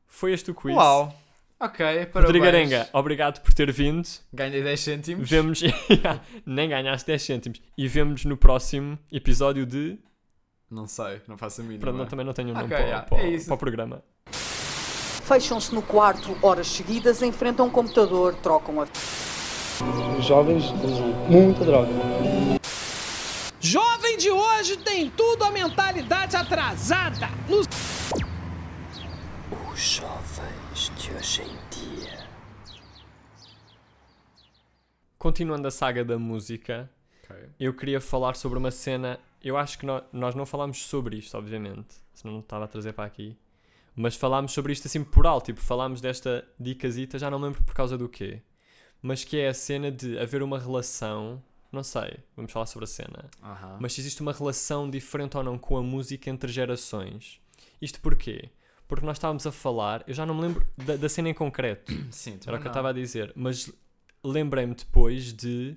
Foi este o quiz. Uau! Ok, parabéns. Rodrigo Arenga, obrigado por ter vindo. Ganhei 10 cêntimos. Vemos. (laughs) Nem ganhaste 10 cêntimos. E vemos no próximo episódio de. Não sei, não faço a mínima. Pronto, não, também não tenho um nome Ok, para, yeah, para- é para o programa. Fecham-se no quarto horas seguidas, enfrentam um computador, trocam a Os jovens usam muita droga. Jovem de hoje tem tudo a mentalidade atrasada. Nos Os jovens de hoje em dia. Continuando a saga da música, Ok. eu queria falar sobre uma cena. Eu acho que nó- nós não falámos sobre isto, obviamente, senão não estava a trazer para aqui. Mas falámos sobre isto assim por alto, tipo, falámos desta dicasita, já não me lembro por causa do quê. Mas que é a cena de haver uma relação, não sei, vamos falar sobre a cena. Mas se existe uma relação diferente ou não com a música entre gerações. Isto porquê? Porque nós estávamos a falar, eu já não me lembro da, da cena em concreto, (coughs) Sim, era o que eu estava a dizer, mas lembrei-me depois de.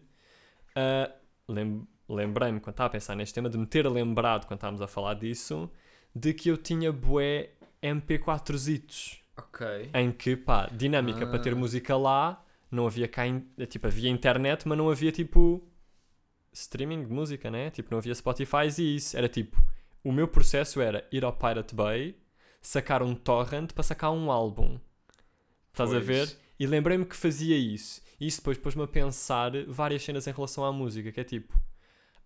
ah, lem- lembrei-me quando estava a pensar neste tema, de me ter lembrado quando estávamos a falar disso, de que eu tinha bué MP4zitos. Ok. Em que, pá, dinâmica para ter Ah. música lá, não havia cá, in- tipo, havia internet, mas não havia tipo streaming de música, né? Tipo, não havia Spotify e isso. Era tipo, o meu processo era ir ao Pirate Bay, sacar um torrent para sacar um álbum. Estás a Pois. ver? E lembrei-me que fazia isso. E isso depois pôs-me a pensar várias cenas em relação à música, que é tipo,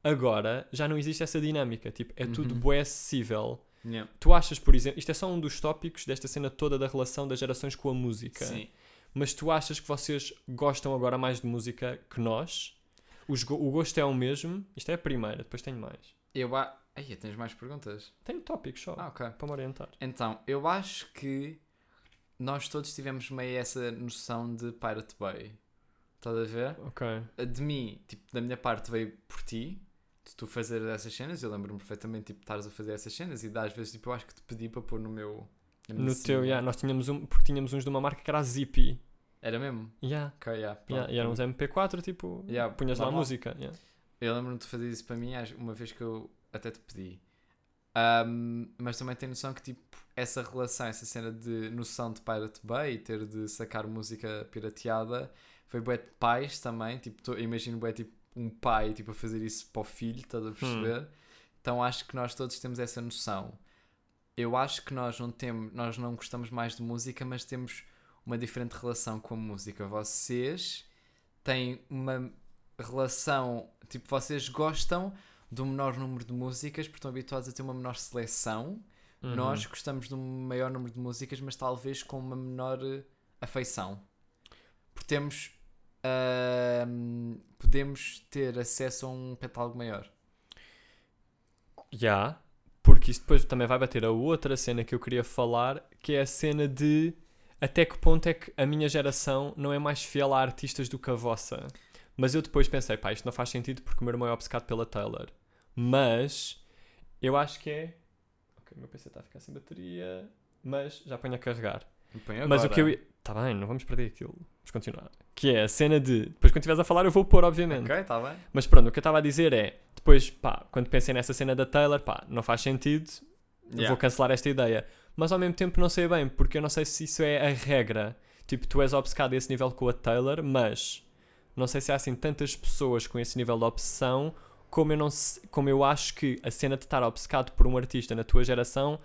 agora já não existe essa dinâmica. Tipo, é tudo Uhum. bué acessível. Yeah. Tu achas, por exemplo, isto é só um dos tópicos desta cena toda da relação das gerações com a música. Sim. Mas tu achas que vocês gostam agora mais de música que nós? Os o gosto é o mesmo? Isto é a primeira, depois tenho mais. Eu acho. Aí, tens mais perguntas? Tenho tópicos só, Ah, ok. para me orientar. Então, eu acho que nós todos tivemos meio essa noção de Pirate Bay. Estás a ver? Ok. De mim, tipo, da minha parte veio por ti, de tu fazer essas cenas. Eu lembro-me perfeitamente, tipo, de estares a fazer essas cenas e às vezes, tipo, eu acho que te pedi para pôr no meu. No teu, cena. yeah, nós tínhamos um, porque tínhamos uns de uma marca que era a Zippy. Era mesmo? Yeah. Ok, yeah. Yeah, e eram uns MP4, tipo, Yeah, punhas lá a música. yeah. Eu lembro-me de fazer isso para mim uma vez que eu até te pedi. Ahm, mas também tenho noção que tipo, essa relação, essa cena de noção de Pirate Bay e ter de sacar música pirateada foi bué de pais também. Tipo, tô- imagino bué tipo um pai tipo, a fazer isso para o filho, estás a perceber? Então acho que nós todos temos essa noção. Eu acho que nós não temos, nós não gostamos mais de música, mas temos uma diferente relação com a música. Vocês têm uma relação, tipo, vocês gostam do menor número de músicas porque estão habituados a ter uma menor seleção. Uhum. Nós gostamos de um maior número de músicas, mas talvez com uma menor eh, afeição. Porque temos. Ahm, podemos ter acesso a um catálogo maior. Já, porque isso depois também vai bater a outra cena que eu queria falar, que é a cena de até que ponto é que a minha geração não é mais fiel a artistas do que a vossa. Mas eu depois pensei, pá, isto não faz sentido porque o meu irmão é obcecado pela Taylor. Mas eu acho que é. Ok, o meu PC está a ficar sem bateria, mas já ponho a carregar. Põe Mas o agora. que eu. ia- Tá bem, não vamos perder aquilo. Vamos continuar. Que é a cena de. Depois quando estiveres a falar, eu vou pôr, obviamente. Ok, está bem. Mas pronto, o que eu estava a dizer é, depois, pá, quando pensei nessa cena da Taylor, pá, não faz sentido, Yeah. vou cancelar esta ideia. Mas ao mesmo tempo não sei bem, porque eu não sei se isso é a regra. Tipo, tu és obcecado a esse nível com a Taylor, mas não sei se há assim tantas pessoas com esse nível de obsessão, como eu, não, como eu acho que a cena de estar obcecado por um artista na tua geração,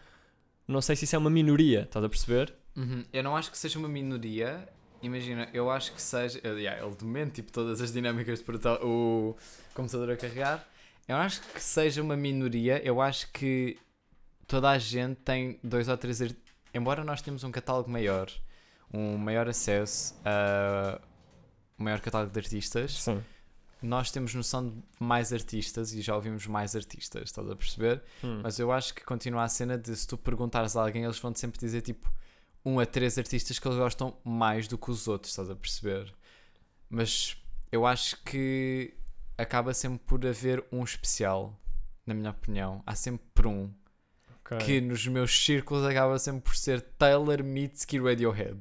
não sei se isso é uma minoria, estás a perceber? Uhum. Eu não acho que seja uma minoria. Imagina, eu acho que seja. yeah, ele demente tipo todas as dinâmicas de portal, o computador a carregar. Eu acho que seja uma minoria. Eu acho que toda a gente tem dois ou três. Embora nós tenhamos um catálogo maior, um maior acesso a um maior catálogo de artistas, Sim. nós temos noção de mais artistas e já ouvimos mais artistas, estás a perceber? Hum. Mas eu acho que continua a cena de se tu perguntares a alguém, eles vão-te sempre dizer tipo um a três artistas que eles gostam mais do que os outros, estás a perceber? Mas eu acho que acaba sempre por haver um especial, na minha opinião. Há sempre um Ok. que nos meus círculos acaba sempre por ser Taylor Mitski Radiohead.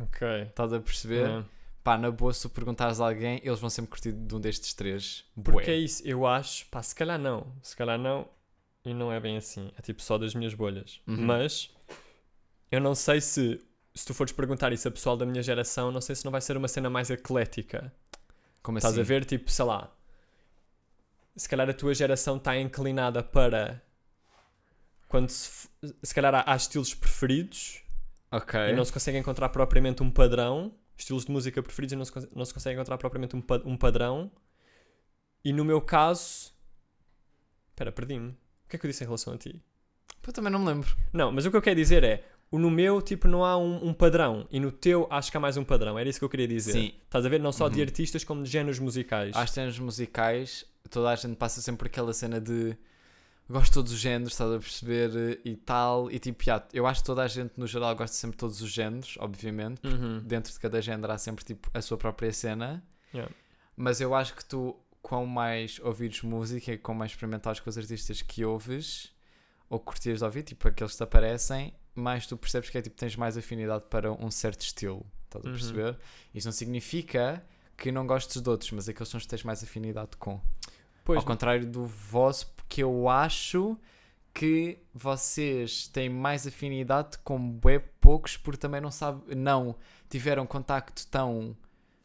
Ok. Estás a perceber? É. Pá, na boa, se tu perguntares a alguém, eles vão sempre curtir de um destes três. Porque Bué. é isso, eu acho, pá, se calhar não, se calhar não, e não é bem assim, é tipo só das minhas bolhas. Uhum. Mas eu não sei se se tu fores perguntar isso a pessoal da minha geração, não sei se não vai ser uma cena mais eclética. Como Estás assim? a ver, tipo, sei lá. Se calhar a tua geração está inclinada para. Quando se, se calhar há, há estilos preferidos Ok. e não se consegue encontrar propriamente um padrão. Estilos de música preferidos e não se, não se consegue encontrar propriamente um, um padrão. E no meu caso. Espera, perdi-me. O que é que eu disse em relação a ti? Pô, também não me lembro. Não, mas o que eu quero dizer é. O no meu, tipo, não há um, um padrão. E no teu, acho que há mais um padrão. Era isso que eu queria dizer. Sim. Estás a ver? Não só de Uhum. artistas, como de géneros musicais. Às cenas musicais, toda a gente passa sempre aquela cena de gosto de todos os géneros, estás a perceber e tal. E tipo, já, eu acho que toda a gente no geral gosta sempre de todos os géneros, obviamente. porque Uhum. Dentro de cada género há sempre tipo a sua própria cena. Yeah. Mas eu acho que tu, quão mais ouvires música e quão mais experimentares com os artistas que ouves ou curtias de ouvir, tipo aqueles que te aparecem, mais tu percebes que é tipo tens mais afinidade para um certo estilo. Estás a Uhum. perceber? Isso não significa que não gostes de outros, mas aqueles são os que tens mais afinidade com. Pois, Ao contrário do vosso, porque eu acho que vocês têm mais afinidade com bué poucos porque também não sabe, não tiveram contacto tão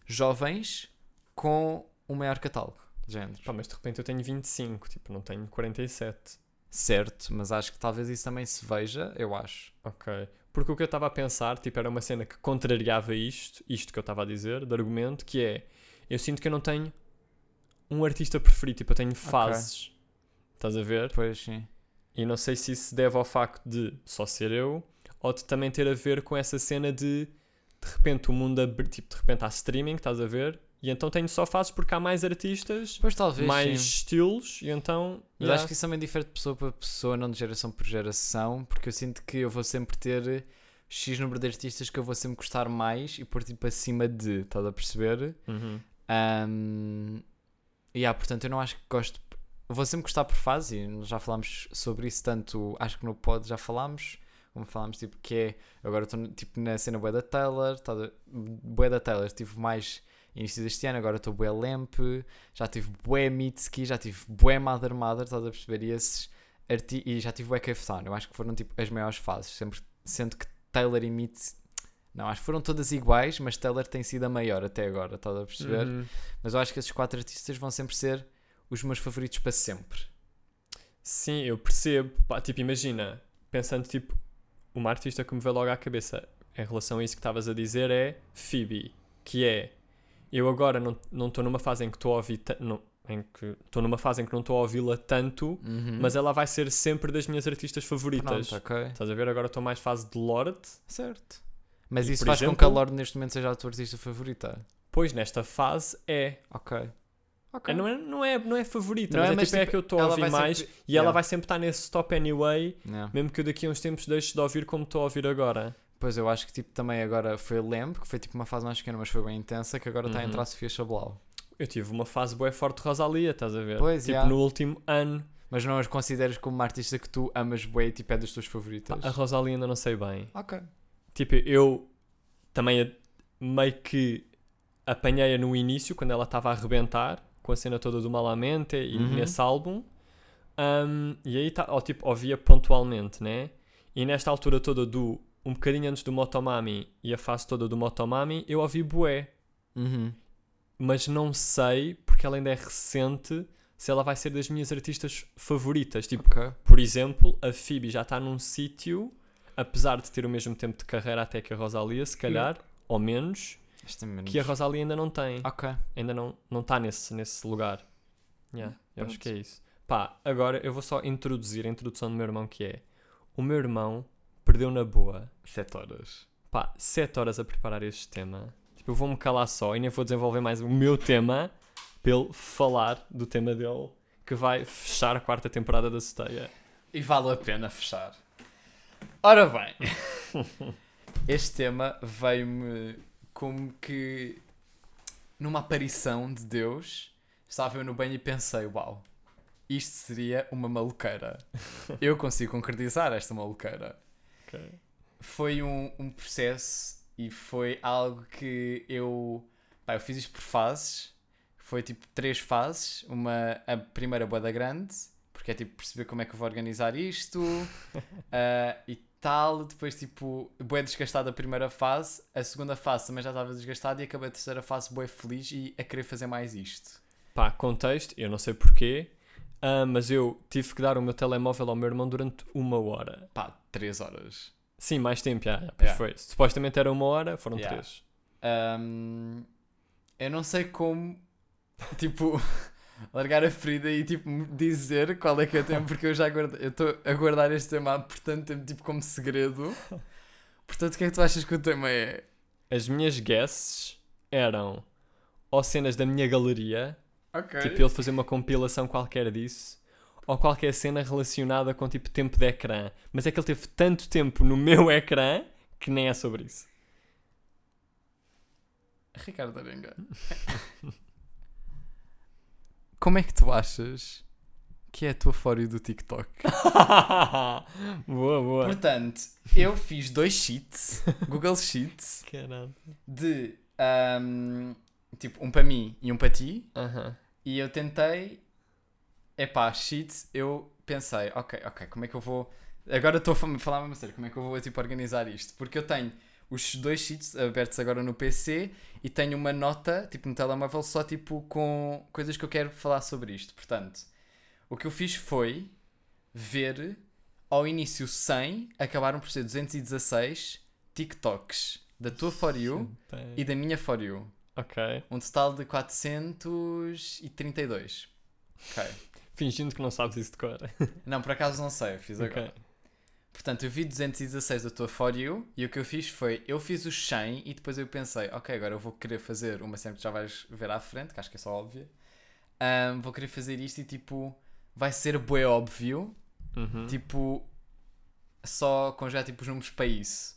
jovens com o maior catálogo de géneros. Pá, mas de repente eu tenho 25, tipo, não tenho 47. Certo, mas acho que talvez isso também se veja, eu acho. Ok. Porque o que eu estava a pensar, tipo, era uma cena que contrariava isto, isto que eu estava a dizer, de argumento, que é, eu sinto que eu não tenho um artista preferido, tipo, eu tenho fases. Estás a ver? Pois sim. E não sei se isso se deve ao facto de só ser eu, ou de também ter a ver com essa cena de, de repente, o mundo abrir, tipo, de repente há streaming, estás a ver? E então tenho só fases porque há mais artistas, Pois talvez mais sim. estilos, e então... Mas yeah. acho que isso também difere de pessoa para pessoa, não de geração por geração, porque eu sinto que eu vou sempre ter X número de artistas que eu vou sempre gostar mais e pôr tipo acima de, estás a perceber? Uhum. Um, yeah, portanto, eu não acho que gosto. Vou sempre gostar por fase, e já falámos sobre isso, tanto acho que no pod já falámos, como falámos, tipo, que é. Agora estou tipo, na cena Bué da Taylor, tá, Bué da Taylor, tive mais início deste ano, agora estou Bué Lamp, já tive Bué Mitski, já tive Bué Mother Mother, estás a perceber? E esses arti e já tive Bué Cave Town, eu acho que foram tipo as maiores fases, sempre sendo que Taylor e Mitski. Não, acho que foram todas iguais, mas Taylor tem sido a maior até agora, estás a perceber? Uhum. Mas eu acho que esses quatro artistas vão sempre ser os meus favoritos para sempre. Sim, eu percebo. Pá, tipo, imagina, pensando tipo, uma artista que me veio logo à cabeça em relação a isso que estavas a dizer é Phoebe, que é eu agora não não estou numa fase em que estou a ouvir não, em que estou numa fase em que não estou a ouvi-la tanto, mas ela vai ser sempre das minhas artistas favoritas. Pronto, ok. Estás a ver? Agora estou mais fase de Lorde. Certo. Mas E, isso faz com exemplo- que a Lorde neste momento seja a tua artista favorita. Pois nesta fase é. Ok. É, Não é, não é, não é favorita, Não mas é, é, mas, tipo, é tipo, que eu estou a ela ouvir mais sempre- e ela Yeah. vai sempre estar nesse top anyway, Yeah. mesmo que eu daqui a uns tempos deixe de ouvir como estou a ouvir agora. Pois eu acho que tipo, também agora foi Lamb, que foi tipo uma fase mais pequena, mas foi bem intensa, que agora está a Uhum. entrar a Sofia Chablau. Eu tive uma fase bué forte de Rosalia, estás a ver? Pois, tipo, yeah. no último ano. Mas não as consideras como uma artista que tu amas bué e tipo é das tuas favoritas? A Rosalia ainda não sei bem. Ok. Tipo, eu também meio que apanhei-a no início, quando ela estava a arrebentar, com a cena toda do Malamente e Uhum. nesse álbum. Um, e aí, tá, tipo, ouvia pontualmente, né? E nesta altura toda do... Um bocadinho antes do Motomami e a fase toda do Motomami, eu ouvi bué. Uhum. Mas não sei, porque ela ainda é recente, se ela vai ser das minhas artistas favoritas. Tipo, Ok. por exemplo, a Phoebe já está num sítio, apesar de ter o mesmo tempo de carreira até que a Rosalia, se calhar, ou menos, é menos. que a Rosalia ainda não tem. Ainda não está não tá nesse, nesse lugar. Yeah, eu acho Pronto. que é isso. Pá, agora eu vou só introduzir a introdução do meu irmão, que é... O meu irmão perdeu na boa, 7 horas. pá, 7 horas a preparar este tema. Tipo, eu vou-me calar só e nem vou desenvolver mais o meu tema ele falar do tema dele, que vai fechar a quarta temporada da Seteia. E vale a pena fechar. Ora bem, (laughs) este tema veio-me como que numa aparição de Deus. Estava eu no banho e pensei: Uau, isto seria uma maluqueira. (laughs) Eu consigo concretizar esta maluqueira. Foi um, um processo e foi algo que eu. Pá, eu fiz isto por fases. Foi tipo três fases. Uma, a primeira boda grande, porque é tipo perceber como é que eu vou organizar isto. (laughs) ah, e tal, depois tipo, bué desgastado a primeira fase, a segunda fase também já estava desgastado e acabei a terceira fase bué feliz e a querer fazer mais isto. Pá, contexto, eu não sei porquê, ah, mas eu tive que dar o meu telemóvel ao meu irmão durante uma hora. Pá, 3 horas. Sim, mais tempo, já, pois Yeah. foi. Supostamente era uma hora, foram Yeah. três. Ahm, eu não sei como, (laughs) tipo, (laughs) largar a ferida e tipo dizer qual é que eu tenho, porque eu já estou a guardar este tema há portanto tempo, tipo, como segredo. (laughs) Portanto, o que é que tu achas que o tema é? As minhas guesses eram ou cenas da minha galeria, Ok. tipo ele fazer uma compilação qualquer disso, ou qualquer cena relacionada com tipo tempo de ecrã. Mas é que ele teve tanto tempo no meu ecrã que nem é sobre isso. Ricardo Arenga. Como é que tu achas que é a tua fório do TikTok? (laughs) boa, boa. Portanto, eu fiz dois sheets, Google Sheets, Caralho. de ahm, tipo um para mim e um para ti. Aham. E eu tentei. Epá, sheets, eu pensei, ok, ok, como é que eu vou. Agora estou a fa- falar mesmo a sério, como é que eu vou tipo, organizar isto? Porque eu tenho os dois sheets abertos agora no PC e tenho uma nota, tipo no telemóvel, só tipo com coisas que eu quero falar sobre isto. Portanto, o que eu fiz foi ver ao início 100 acabaram por ser 216 TikToks da tua For You e da minha For You. Ok. Um total de 432. Ok. (laughs) Fingindo que não sabes isso de cor. (laughs) Não, por acaso não sei, eu fiz agora. ok. Portanto, eu vi 216 da tua For You e o que eu fiz foi, eu fiz os 100 e depois eu pensei, ok, agora eu vou querer fazer uma cena que já vais ver à frente, que acho que é só óbvia. Ahm, vou querer fazer isto e tipo, vai ser bué óbvio, Uhum. tipo, só conjugar tipo os números para isso.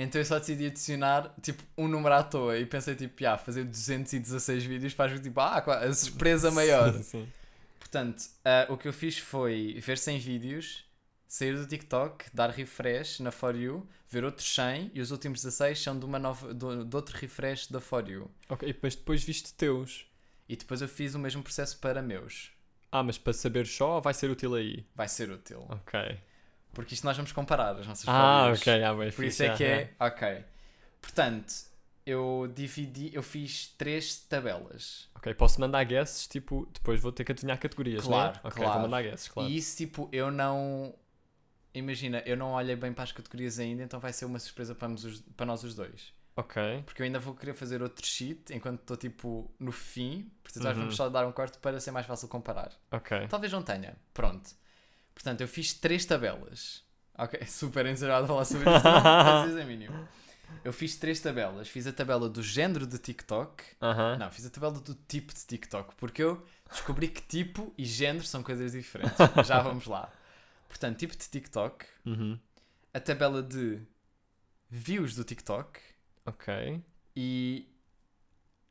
Então eu só decidi adicionar tipo um número à toa e pensei tipo, ah, fazer 216 vídeos faz tipo, ah, a surpresa (laughs) maior. Sim, sim. Portanto, ah, o que eu fiz foi ver 100 vídeos, sair do TikTok, dar refresh na For You, ver outros 100 e os últimos 16 são de, uma nova, do- de outro refresh da For You. Ok, e depois, depois viste teus. E depois eu fiz o mesmo processo para meus. Ah, mas para saber só vai ser útil aí. Vai ser útil. Ok. Porque isto nós vamos comparar as nossas Ah, ok, ah, bem Por isso é que é. Ok. Portanto, eu dividi, eu fiz três tabelas. Ok, posso mandar guesses, tipo, depois vou ter que adivinhar categorias, Claro, né? Ok, claro. vou mandar guesses, claro. E isso, tipo, eu não. Imagina, eu não olhei bem para as categorias ainda, então vai ser uma surpresa para, nós os- para nós os dois. Ok. Porque eu ainda vou querer fazer outro sheet enquanto estou, tipo, no fim. Portanto, nós Uhum. vamos só dar um corte para ser mais fácil comparar. Ok. Talvez não tenha. Pronto. Portanto, eu fiz três tabelas. Ok, (laughs) super encerrado a falar sobre isto. Não (laughs) a mínimo. Eu fiz três tabelas. Fiz a tabela do género de TikTok. Aham. Não, fiz a tabela do tipo de TikTok. Porque eu descobri que tipo e género são coisas diferentes. (laughs) Já vamos lá. Portanto, tipo de TikTok. Uhum. A tabela de views do TikTok. Ok. E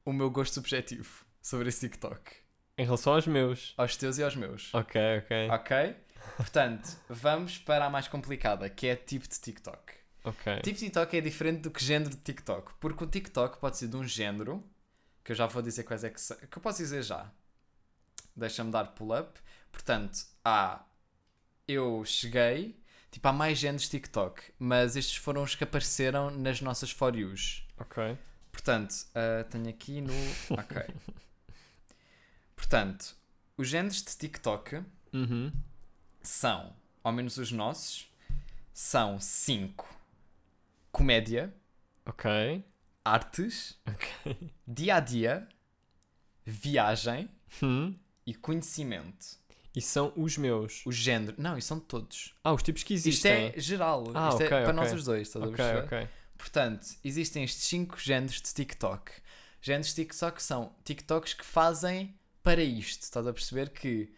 o meu gosto subjetivo sobre esse TikTok. Em relação aos meus. Aos teus e aos meus. Ok, ok. Ok? Portanto, vamos para a mais complicada, que é tipo de TikTok. Ok. Tipo de TikTok é diferente do que género de TikTok. Porque o TikTok pode ser de um género, que eu já vou dizer quais é que são. Que eu posso dizer já. Deixa-me dar pull-up. Portanto, há. Eu cheguei. Tipo, há mais géneros de TikTok. Mas estes foram os que apareceram nas nossas For Yous. Ok. Portanto, ah, tenho aqui no. (laughs) Ok. Portanto, os géneros de TikTok Uhum. São, ao menos os nossos, são 5. Comédia, Ok. artes, dia a dia, viagem Hum. e conhecimento. E são os meus. O género. Não, isso são todos. Ah, os tipos que Isto existem. é geral. Ah, Isto ok, é para ok. nós os dois, estás a Ok, perceber? ok. Portanto, existem estes 5 géneros de TikTok. Géneros de TikTok são TikToks que fazem para isto. Estás a perceber que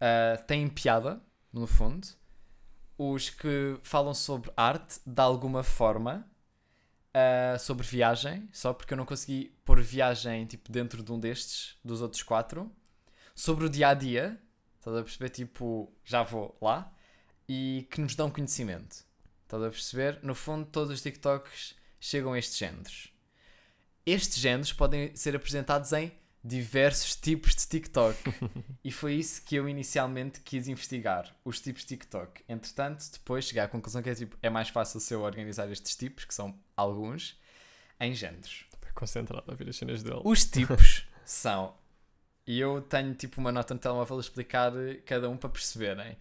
ah, têm piada, no fundo. Os que falam sobre arte, de alguma forma. ah, sobre viagem, só porque eu não consegui pôr viagem tipo, dentro de um destes, dos outros quatro. Sobre o dia a dia, estás a perceber? Tipo, já vou lá. E que nos dão conhecimento. Estás a perceber? No fundo, todos os TikToks chegam a estes géneros. Estes géneros podem ser apresentados em diversos tipos de TikTok. (laughs) e foi isso que eu inicialmente quis investigar, os tipos de TikTok. Entretanto, depois cheguei à conclusão que é, tipo, é mais fácil se eu organizar estes tipos, que são alguns, em géneros. Estou concentrado a ver as cenas dele. Os tipos (laughs) são. E eu tenho tipo uma nota no telemóvel a explicar eh, cada um para perceberem.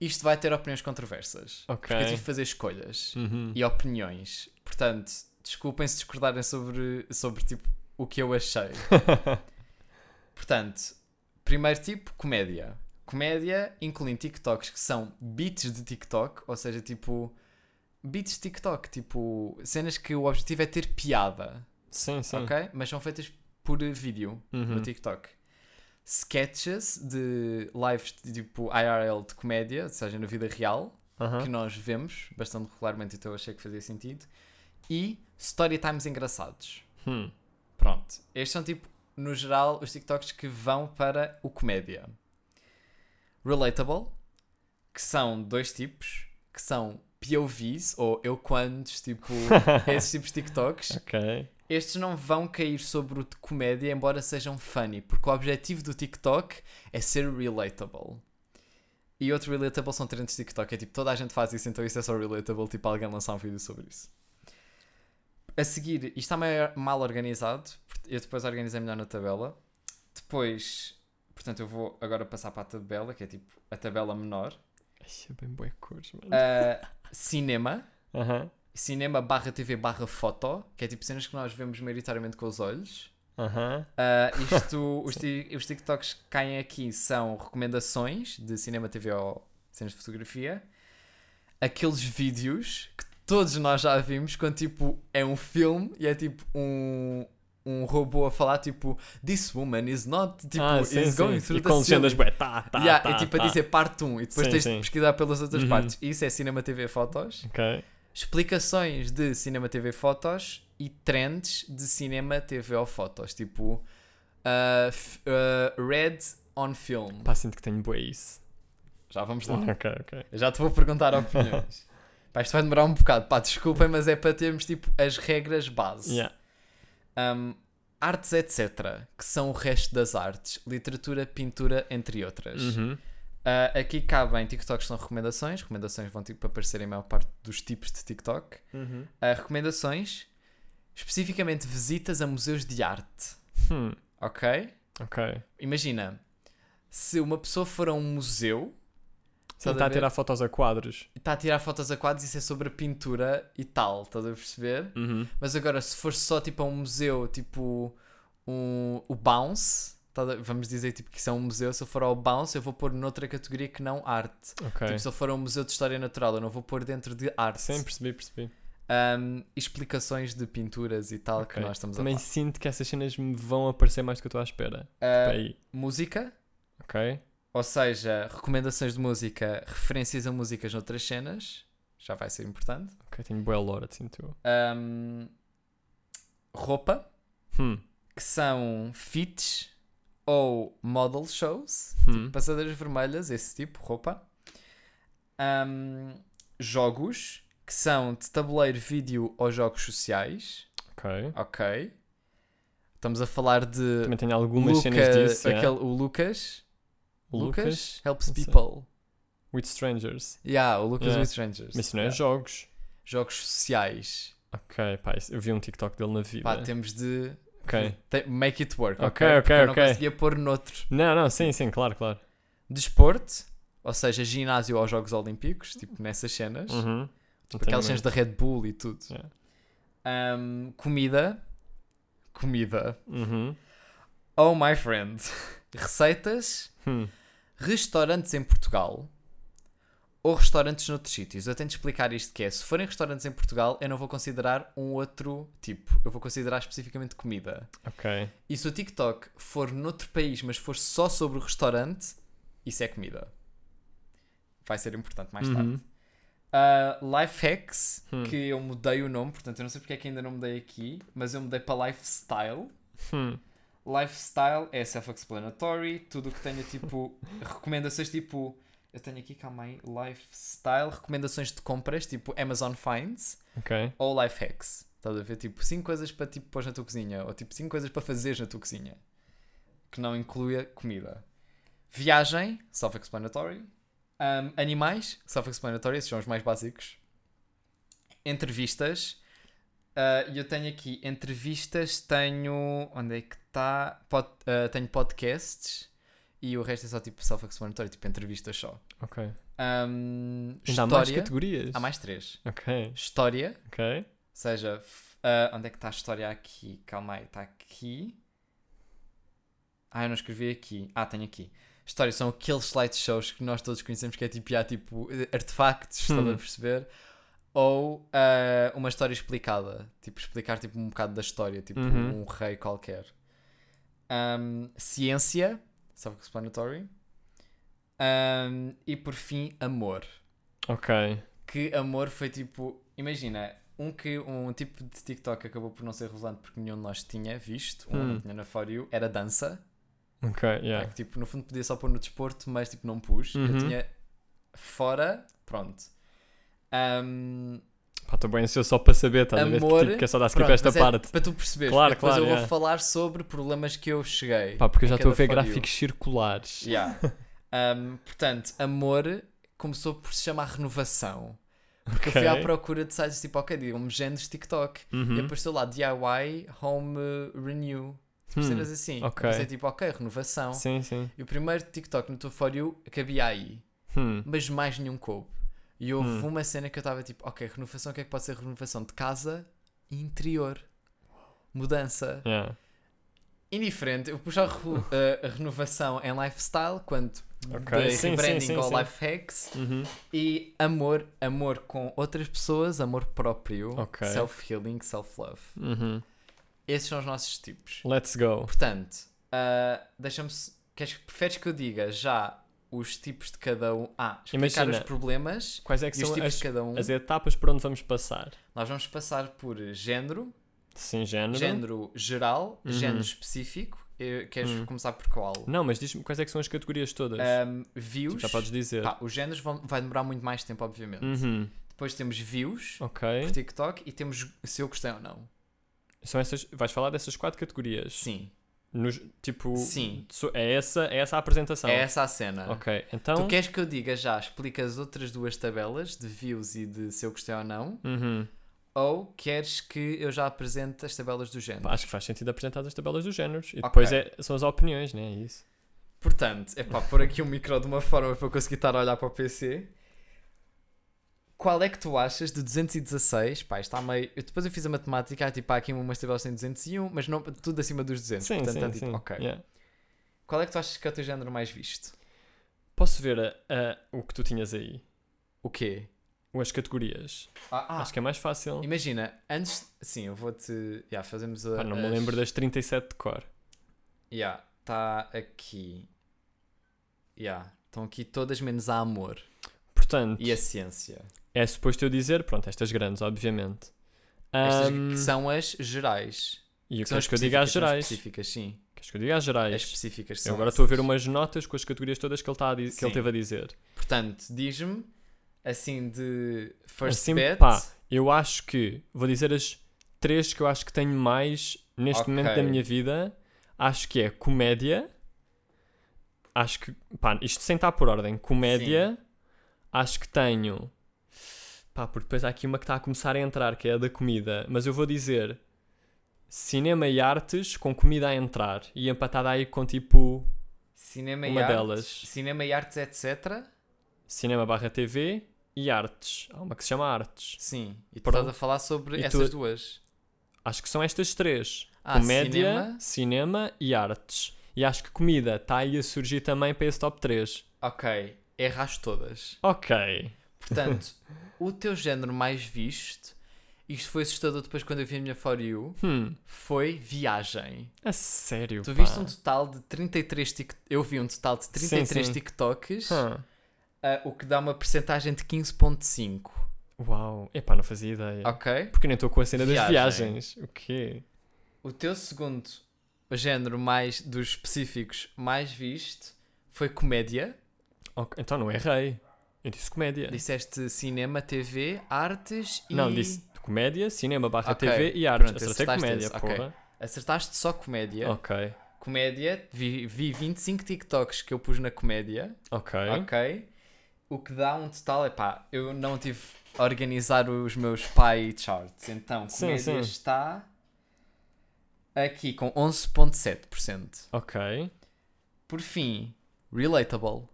Isto vai ter opiniões controversas. Porque eu tive de fazer escolhas Uhum. e opiniões. Portanto, desculpem se discordarem sobre, sobre tipo, o que eu achei. (laughs) Portanto, primeiro tipo, comédia. Comédia incluindo TikToks que são beats de TikTok, ou seja, tipo. Beats de TikTok, tipo. Cenas que o objetivo é ter piada, Sim, sim. ok? Mas são feitas por vídeo Uhum. no TikTok. Sketches de lives de, tipo IRL de comédia, ou seja, na vida real, Aham. que nós vemos bastante regularmente, então eu achei que fazia sentido. E story times engraçados. Hum. Pronto. Estes são tipo, no geral, os TikToks que vão para o comédia. Relatable, que são dois tipos, que são POVs, ou eu quantos, tipo, (laughs) esses tipos de TikToks. Ok. Estes não vão cair sobre o de comédia, embora sejam funny, porque o objetivo do TikTok é ser relatable. E outro relatable são trends de TikTok, é tipo, toda a gente faz isso, então isso é só relatable, tipo, alguém lançar um vídeo sobre isso. A seguir, isto está meio mal organizado, eu depois organizei melhor na tabela. Depois, portanto, eu vou agora passar para a tabela, que é tipo a tabela menor. Ai, é bem boa cores, mano. Uh, cinema, cinema barra TV barra foto, que é tipo cenas que nós vemos maioritariamente com os olhos. Uh, isto, os, os TikToks que caem aqui são recomendações de cinema, TV ou cenas de fotografia. Aqueles vídeos que todos nós já vimos, quando tipo é um filme e é tipo um, um robô a falar tipo This woman is not tipo ah, sim, is going sim. through E the com legendas ceiling." bué, tá, tá, Yeah, tá, é tipo tá. a dizer parte 1 e depois Sim, tens sim. de pesquisar pelas outras Uhum. partes. Isso é cinema, TV, fotos. Ok. Explicações de cinema, TV, fotos e trends de cinema, TV ou fotos. Tipo, uh, uh, Red on Film. Pá, sinto que tenho bué isso. Já vamos lá. Ok, ok. Eu já te vou perguntar opiniões. (laughs) Pá, isto vai demorar um bocado. Pá, desculpem, mas é para termos tipo as regras base. Yeah. Um, artes, etc. Que são o resto das artes. Literatura, pintura, entre outras. Uhum. Uh, aqui cabem TikToks são recomendações. Recomendações vão tipo aparecer em maior parte dos tipos de TikTok. Uhum. Uh, recomendações, especificamente visitas a museus de arte. Hum. Ok? Ok. Imagina, se uma pessoa for a um museu A está a ver? tirar fotos a quadros. e está a tirar fotos a quadros, isso é sobre a pintura e tal, estás a perceber? Uhum. Mas agora, se for só tipo a um museu, tipo um, o Bounce, a- vamos dizer tipo que isso é um museu, se eu for ao Bounce, eu vou pôr noutra categoria que não arte. Ok. Tipo, se eu for a um museu de história natural, eu não vou pôr dentro de arte. Sim, percebi, percebi. Um, explicações de pinturas e tal que Ok. nós estamos Também a falar. sinto que essas cenas me vão aparecer mais do que eu estou à espera. Uh, Aí. música, Ok. Ou seja, recomendações de música, referências a músicas noutras cenas, já vai ser importante. Ok, tenho boa lore, sinto eu. Um, roupa, Hum. que são fits ou model shows, Hum. passadeiras vermelhas, esse tipo, roupa. Um, jogos, que são de tabuleiro, vídeo ou jogos sociais, Ok. ok. Estamos a falar de Também tenho algumas Luca- cenas disso. aquele, o Lucas. O Lucas. helps people. With Strangers. Yeah, o Lucas Yeah. with Strangers. Mas isso não é Yeah. jogos. Jogos sociais. Ok, pá, eu vi um TikTok dele na vida. Pá, temos de Ok. make it work. Ok, Ok, ok, eu não conseguia pôr noutro. Não, não, sim, sim, claro, claro. Desporto, ou seja, ginásio aos Jogos Olímpicos, tipo nessas cenas. Uhum. Tipo aquelas cenas da Red Bull e tudo. Yeah. Um, comida. Comida. Uhum. Oh my friend. (laughs) Receitas. Hum. Restaurantes em Portugal. Ou restaurantes noutros sítios. Eu tento explicar isto que é. Se forem restaurantes em Portugal, eu não vou considerar um outro tipo. Eu vou considerar especificamente comida. Ok. E se o TikTok for noutro país, mas for só sobre o restaurante, isso é comida. Vai ser importante mais tarde. Uhum. Uh, life Hacks, Hum. que eu mudei o nome, portanto eu não sei porque é que ainda não mudei aqui, mas eu mudei para Lifestyle. Hum. Lifestyle é self-explanatory, tudo o que tenha tipo (laughs) recomendações tipo. Eu tenho aqui, calma aí, Lifestyle, recomendações de compras, tipo Amazon Finds Ok. ou Life Hacks. Estás a ver? Tipo, 5 coisas para tipo pôr na tua cozinha, ou tipo 5 coisas para fazeres na tua cozinha. que não inclua comida. Viagem, self-explanatory. Um, animais, self-explanatory, esses são os mais básicos. Entrevistas. E eu tenho aqui entrevistas, tenho. Onde é que está? tenho podcasts e o resto é só tipo self-explanatory, tipo entrevistas só. Ok. Um, Ainda há mais categorias. Há mais três. Ok. História, Ok. ou seja, ah, onde é que está a história aqui? Calma aí, está aqui. Ah, eu não escrevi aqui. Ah, tenho aqui. História são aqueles slideshows que nós todos conhecemos que é tipo, há, tipo artefactos, estão Hum. a perceber? Ou ah, uma história explicada. Tipo, explicar tipo, um bocado da história, tipo Uhum. um rei qualquer. Ahm, ciência, self-explanatory. Ahm, e por fim, amor Ok. que amor foi tipo. Imagina, um, que, um tipo de TikTok acabou por não ser relevante porque nenhum de nós tinha visto, um Hum. tinha na For You, era dança. Ok, É yeah. que, tipo, no fundo podia só pôr no desporto, mas tipo não pus. Eu Uhum. tinha fora, pronto. Ahm, Pá, estou bem ansioso só para saber, estás a ver? Amor, Tipo, que é só dar skip pronto, esta mas é parte. para tu perceberes, Claro, porque depois claro, eu vou yeah. falar sobre problemas que eu cheguei. Pá, porque eu já estou a ver gráficos circulares. Yeah. (laughs) Um, portanto, amor começou por se chamar renovação. Porque eu fui à procura de sites tipo, ok, digam-me géneros TikTok. Uhum. E apareceu lá DIY Home Renew. Hum, Cenas assim. ok. Eu pensei tipo, ok, renovação. Sim, sim. E o primeiro TikTok no teu For You cabia aí. Hum. Mas mais nenhum coube. E houve Hum. uma cena que eu estava tipo, ok, renovação, o que é que pode ser renovação de casa e interior? Mudança. Yeah. Indiferente, eu pus a, re- (laughs) a- a renovação em lifestyle, quando Ok, de sim, sim, rebranding sim, ao life hacks Uhum. e amor, amor com outras pessoas, amor próprio, Ok. self-healing, self-love. Uhum. Esses são os nossos tipos. Let's go. Portanto, ah, deixa-me. Queres, preferes que eu diga já os tipos de cada um? Ah, explicar Imagina, os problemas Quais é que e os são tipos as, de cada um. as etapas por onde vamos passar? Nós vamos passar por género, Sim, género. género geral, Uhum. género específico. Queres Hum. começar por qual? Não, mas diz-me quais é que são as categorias todas. Um, views. Tipo, já podes dizer. Pá, os géneros vão, vai demorar muito mais tempo, obviamente. Uhum. Depois temos views Ok. por TikTok e temos se eu gostei ou não. São essas, vais falar dessas quatro categorias. Sim. Nos- tipo, Sim. é, essa, é essa a apresentação. É essa a cena. Ok, então. Tu queres que eu diga já, explica as outras duas tabelas de views e de se eu gostei ou não? Uhum. Ou queres que eu já apresente as tabelas do género? Acho que faz sentido apresentar as tabelas dos géneros. E Ok. depois é, são as opiniões, né? É isso. Portanto, é pá, pôr aqui o micro de uma forma para eu conseguir estar a olhar para o PC. Qual é que tu achas de 216? Pá, está meio. eu- depois eu fiz a matemática, há, tipo, há aqui umas tabelas têm 201, mas não, tudo acima dos 200. Sim, portanto, sim, é tipo, sim. ok. Yeah. Qual é que tu achas que é o teu género mais visto? Posso ver a- a- o que tu tinhas aí? O quê? As categorias. Ah, Acho que é mais fácil. Imagina, antes. Sim, eu vou-te. Já, fazemos a. Pá, não me as- lembro das 37 de cor. Já, está aqui. Já, estão aqui todas menos a amor Portanto, e a ciência. É suposto eu dizer, pronto, estas grandes, obviamente. Estas Ahm, que são as gerais. e o que queres que eu diga às gerais? específicas, sim. Queres que eu diga às gerais? As específicas Eu são agora estou a ver umas notas com as categorias todas que ele, di- que ele Sim. teve a dizer. Portanto, diz-me, assim de first Assim, bet. pá, Eu acho que, vou dizer as três que eu acho que tenho mais neste Ok. momento da minha vida. Acho que é comédia. Acho que, pá, isto sem estar por ordem. Comédia. Acho que tenho. Pá, porque depois há aqui uma que está a começar a entrar, que é a da comida. Mas eu vou dizer cinema e artes com comida a entrar. E empatada aí com tipo Cinema Uma e artes. delas. Cinema e artes, etc. cinema barra TV e artes. Há uma que se chama artes. Sim. E tu Pronto. estás a falar sobre E essas tu- duas. Acho que são estas três. Ah, Comédia, cinema. cinema. e artes. E acho que comida está aí a surgir também para esse top 3. Ok. Erraste todas. Ok. Portanto, o teu género mais visto, isto foi assustador depois quando eu vi a minha For You, Hum, foi viagem. a sério, Tu pá. viste um total de 33 tic... Eu vi um total de 33 sim. TikToks, Hum, ah, o que dá uma percentagem de 15.5. Uau. Epá, não fazia ideia. Ok? Porque nem estou com a cena das Viagem. viagens. O quê? O teu segundo género mais dos específicos mais visto foi comédia. Ok, Então não errei. Eu disse comédia. Disseste cinema, TV, artes e. Não, disse comédia, cinema barra Ok, TV e artes. pronto, Acertei acertaste comédia, esse, porra. Acertaste só comédia. Ok. comédia, vi, vi 25 TikToks que eu pus na comédia, Ok. ok? O que dá um total, é pá, eu não tive a organizar os meus pie charts, então Sim, comédia sim. está aqui com 11.7%. Ok. Por fim, relatable,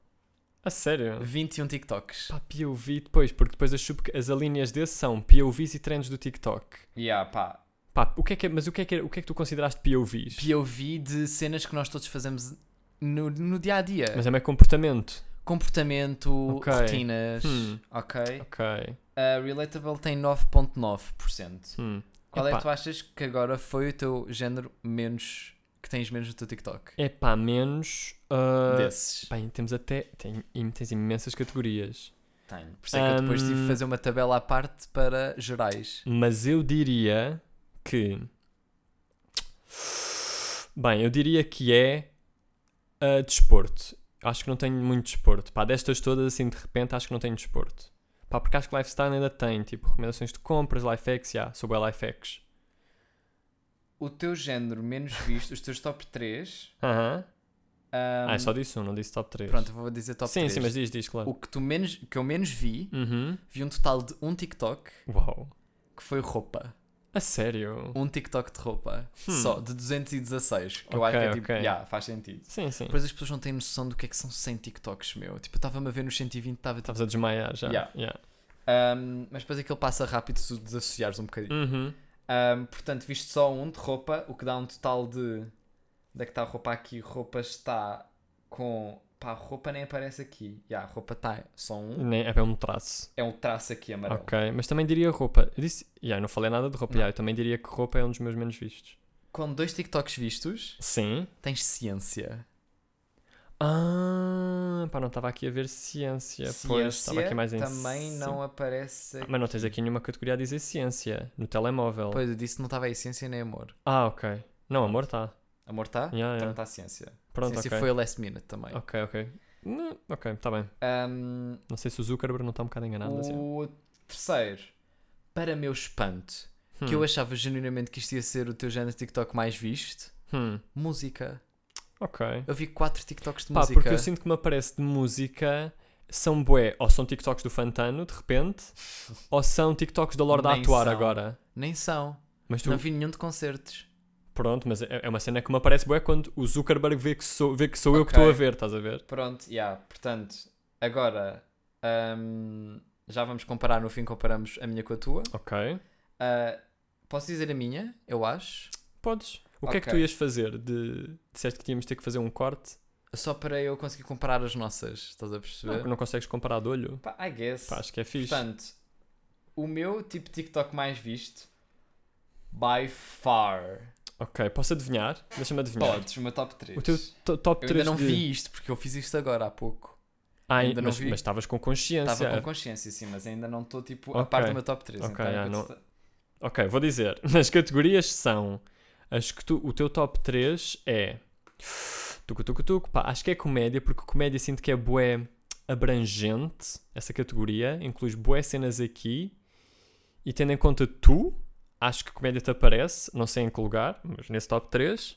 A sério? 21 TikToks. Pá, POV depois, porque depois as, sub- as alíneas desse são POVs e trends do TikTok. Yeah, pá, Pá, o que é que é, mas o que é que, é, o que é que tu consideraste POVs? POV de cenas que nós todos fazemos no, no dia a dia. Mas é meio comportamento. Comportamento, Ok. rotinas, Hum. ok? Ok. A relatable tem 9.9%. Hum. Qual é Epá. que tu achas que agora foi o teu género menos que tens menos no teu TikTok? É pá, menos. ah, Desses. Bem, temos até. Tem, tens imensas categorias. Tenho. Por isso é que eu depois tive de fazer uma tabela à parte para gerais. Mas eu diria que. Bem, eu diria que é. ah, desporto. Acho que não tenho muito desporto. Pá, destas todas, assim, de repente, acho que não tenho desporto. Pá, porque acho que lifestyle ainda tem, tipo, recomendações de compras, life hacks, já, sobre a life hacks. O teu género menos visto, os teus top 3. Aham. Ah, é só disse um, não disse top 3. Pronto, vou dizer top sim, 3. sim, mas diz, diz, claro. O que, tu menos, que eu menos vi, Uhum. vi um total de um TikTok Uau. que foi roupa. A sério? Um TikTok de roupa. Hum. Só, de 216. Que eu Ok, acho que é tipo, ok. yeah, faz sentido. Sim, sim. Depois as pessoas não têm noção do que é que são 100 TikToks, meu. Tipo, eu estava-me a ver nos 120, estava tipo. Estavas a desmaiar já. Yeah. Yeah. Um, mas depois aquilo passa rápido se desassociares um bocadinho. Uhum. Um, portanto, viste só um de roupa, o que dá um total de. Onde é que está a roupa aqui? Roupa está com. Pá, roupa nem aparece aqui. Já, a roupa está só um. Nem, é um traço. É um traço aqui amarelo. Ok, mas também diria roupa. Eu disse, yeah, não falei nada de roupa. Yeah, eu também diria que roupa é um dos meus menos vistos. Com dois TikToks vistos, Sim. tens ciência. Ah, pá, não estava aqui a ver ciência. pois, estava aqui mais em também ci- não aparece. Ah, mas não tens aqui nenhuma categoria a dizer ciência no telemóvel. Pois, eu disse que não estava aí ciência nem amor. Ah, ok. Não, amor está. Amor está? Yeah, yeah. Então está ciência. Pronto, ciência ok. foi a last minute também. Ok, ok. Não, ok, está bem. Um, Não sei se o Zuckerberg não está um bocado enganado. yeah. o terceiro, para meu espanto, que eu Hum. achava genuinamente que isto ia ser o teu género de TikTok mais visto, Hum, música. Ok. Eu vi quatro TikToks de Pá, música. porque eu sinto que me aparece de música são bué, ou são TikToks do Fantano, de repente, (laughs) ou são TikToks da Lorde a Nem atuar são. agora. Nem são. Mas tu, Não vi nenhum de concertos. pronto, mas é é uma cena que me aparece bué quando o Zuckerberg vê que sou, vê que sou eu que Ok. estou a ver, estás a ver? Pronto, yeah. Portanto, agora hum, já vamos comparar. No fim, comparamos a minha com a tua. Ok. Ah, posso dizer a minha? Eu acho. Podes. O que é que tu ias fazer? De... Disseste que tínhamos ter que fazer um corte? Só para eu conseguir comparar as nossas. Estás a perceber? Não, não consegues comparar de olho? Pá, I guess. Pá, acho que é fixe. Portanto, o meu tipo de TikTok mais visto, by far. Ok, posso adivinhar? Deixa-me adivinhar. Podes, o meu top 3. O teu to- top eu 3 ainda não de... vi isto, porque eu fiz isto agora há pouco. Ah, ainda não mas, vi. mas estavas com consciência. Estava com consciência, sim, mas ainda não estou tipo a Ok. par do meu top 3. Ok, então, ah, enquanto não- está- Ok, vou dizer. (laughs) As categorias são. As que tu, o teu top 3 é. Tucu, tucu, tucu. Pá, acho que é comédia, porque comédia sinto que é bué abrangente. Essa categoria. Inclui bué cenas aqui. E tendo em conta tu, acho que comédia te aparece. Não sei em que lugar, mas nesse top 3.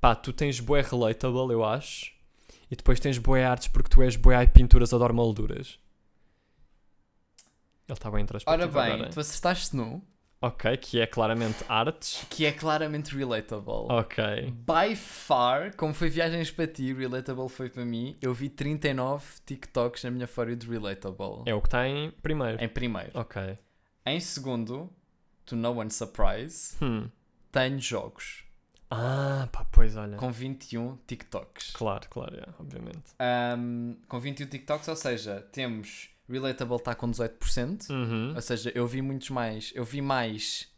Pá, tu tens bué relatable, eu acho. E depois tens bué artes, porque tu és bué ai pinturas, adoro molduras. Ele está bem Ora bem, agora. tu acertaste no, Ok, que é claramente artes. que é claramente relatable. Ok. By far, como foi viagens para ti, relatable foi para mim, eu vi 39 TikToks na minha fora de relatable. É o que está em primeiro. Em primeiro. Ok. Em segundo, to no one's surprise, Hum. tenho jogos Ah, pá, pois olha. com 21 TikToks. Claro, claro, é, obviamente. Um, com 21 TikToks, ou seja, temos relatable está com 18%. Uhum. Ou seja, eu vi muitos mais. Eu vi mais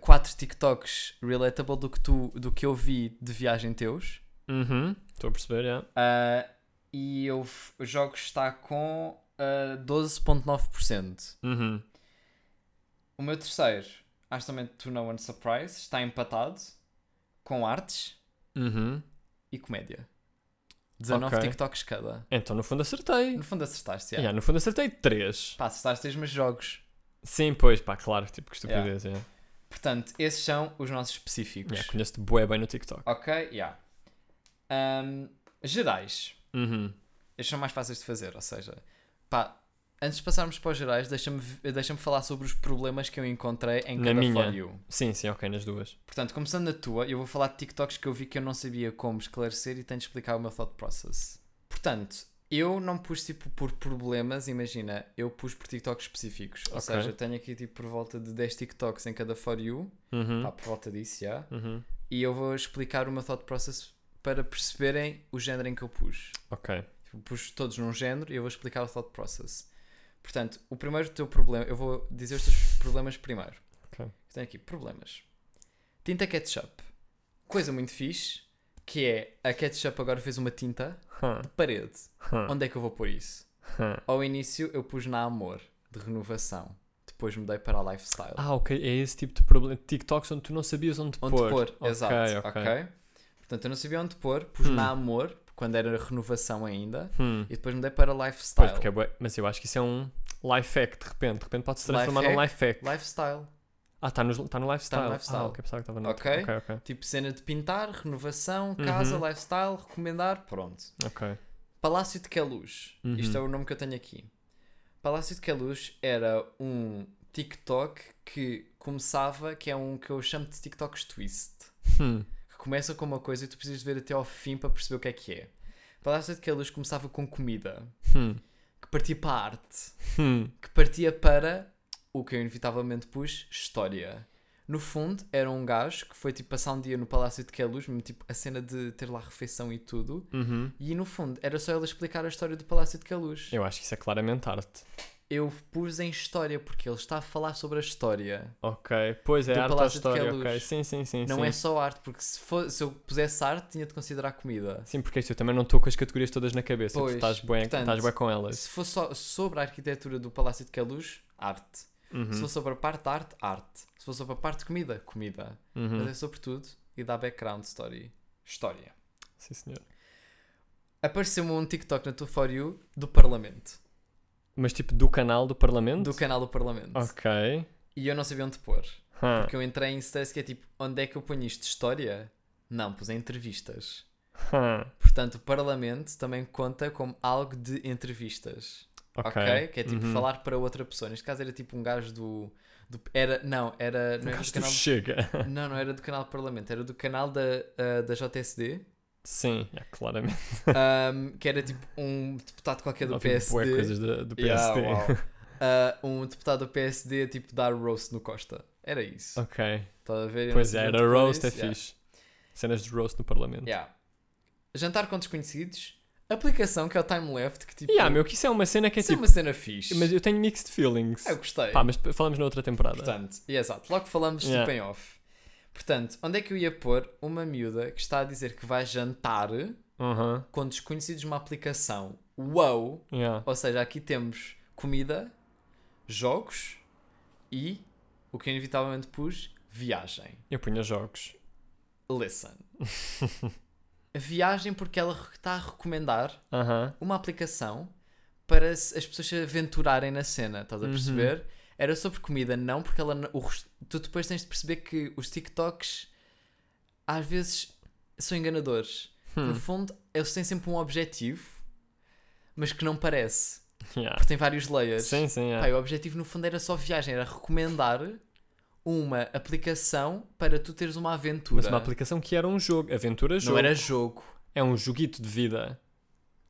4 TikToks relatable do que, tu, do que eu vi de viagem teus. Uhum. Estou a perceber, é. Ah, e eu, os jogos está com ah, 12,9%. Uhum. O meu terceiro, acho também To No One Surprise, está empatado com artes Uhum. e comédia. 19 Ok. TikToks cada. Então, no fundo, acertei. No fundo acertaste, já. Yeah, no fundo, acertei 3. Pá, acertaste os meus jogos. Sim, pois, pá, claro, tipo, que estupidez, é. Portanto, esses são os nossos específicos. Yeah, Conheço-te bué bem no TikTok. Ok, yeah. Ahm, gerais. Uhum. Estes são mais fáceis de fazer, ou seja, pá, antes de passarmos para os gerais, deixa-me deixa falar sobre os problemas que eu encontrei em Na cada minha. For You. Sim, sim, ok, nas duas. Portanto, começando na tua, eu vou falar de TikToks que eu vi que eu não sabia como esclarecer e tenho de explicar o meu thought process. Portanto, eu não pus tipo por problemas, imagina, eu pus por TikToks específicos. Ou Ok. seja, tenho aqui tipo por volta de 10 TikToks em cada For You, Uhum. pá, por volta disso já, Uhum. e eu vou explicar o meu thought process para perceberem o género em que eu pus. Ok. Tipo, pus todos num género e eu vou explicar o thought process. Portanto, o primeiro teu problema, eu vou dizer os teus problemas primeiro. Ok. Tenho aqui problemas. Tinta ketchup. Coisa muito fixe, que é a ketchup agora fez uma tinta Huh. de parede. Huh. Onde é que eu vou pôr isso? Huh. Ao início eu pus na Amor, de renovação. Depois mudei para a Lifestyle. Ah, ok. É esse tipo de problema. TikToks onde tu não sabias onde, onde pôr. pôr, Ok, exato. ok. ok. Portanto, eu não sabia onde pôr, pus Hum. na Amor, quando era renovação ainda, Hum. e depois mudei para Lifestyle. Pois, porque é Mas eu acho que isso é um life hack de repente. De repente pode se transformar Life num life hack. Lifestyle. Ah, está no, tá no lifestyle. lifestyle. Ah, ok, pensava que estava no Ok. Ok, ok. Tipo cena de pintar, renovação, casa, Uhum. lifestyle, recomendar, pronto. Ok. Palácio de Queluz. Uhum. Isto é o nome que eu tenho aqui. Palácio de Queluz era um TikTok que começava, que é um que eu chamo de TikToks twist. Hum. Que começa com uma coisa e tu precisas ver até ao fim para perceber o que é que é. Palácio de Queluz começava com comida, Hum. que partia para a arte, Hum. que partia para o que eu inevitavelmente pus, história. No fundo, era um gajo que foi tipo passar um dia no Palácio de Queluz, mesmo tipo a cena de ter lá refeição e tudo, Uhum. e no fundo era só ele explicar a história do Palácio de Queluz. Eu acho que isso é claramente arte. Eu pus em história porque ele está a falar sobre a história. Ok. Pois é, Do arte de história. Ok. Sim, sim, sim. Não sim. é só arte, porque se, for- se eu pusesse arte, tinha de considerar comida. Sim, porque isto eu também não estou com as categorias todas na cabeça. Pois, tu estás bem, portanto, estás bem com elas. Se fosse só sobre a arquitetura do Palácio de Queluz, arte. Uhum. Se fosse sobre a parte de arte, arte. Se fosse sobre a parte de comida, comida. Uhum. Mas é sobre tudo e dá background story. História. Sim, senhor. Apareceu-me um TikTok na tua For You do Parlamento. Mas tipo do canal do Parlamento? Do canal do Parlamento. Ok. E eu não sabia onde pôr. Hã. Porque eu entrei em stress que é tipo, onde é que eu ponho isto? História? Não, pus em entrevistas. Hã. Portanto, o Parlamento também conta como algo de entrevistas. Ok. Ok? Que é tipo Uhum. falar para outra pessoa. Neste caso era tipo um gajo do. do- era, não, era. Não Um era do canal. Chega. Não, não era do canal do Parlamento, era do canal da, ah, da JSD. Sim, é, claramente. ahm, que era tipo um deputado qualquer do Ouvi PSD. bué coisas do, do Yeah, PSD. uau. (laughs) Ah, um deputado do PSD tipo dar roast no Costa. Era isso. ok. Estás a ver? Pois é, era roast, é. Yeah. fixe. Cenas de roast no Parlamento. Yeah. Jantar com desconhecidos. Aplicação que é o Time Left. Que tipo. Yeah, meu, que isso é uma cena que é isso é tipo. uma cena fixe. Mas eu tenho mixed feelings. Eu gostei. Pá, mas falamos na outra temporada. Portanto, e exato, logo falamos Yeah. tipo em off. Portanto, onde é que eu ia pôr uma miúda que está a dizer que vai jantar Uhum. com desconhecidos numa aplicação? Uau! Yeah. Ou seja, aqui temos comida, jogos e o que eu inevitavelmente pus, viagem. Eu punha jogos. Listen. (laughs) a viagem porque ela está a recomendar Aham. uma aplicação para as pessoas se aventurarem na cena, estás a Uhum. Era sobre comida, não porque ela. O, tu depois tens de perceber que os TikToks às vezes são enganadores. Hum. No fundo, eles têm sempre um objetivo, mas que não parece. Yeah. Porque tem vários layers. Sim, sim, Pá, é. e o objetivo no fundo era só viagem, era recomendar uma aplicação para tu teres uma aventura. Mas uma aplicação que era um jogo. Aventura jogo. Não era jogo. É um joguito de vida.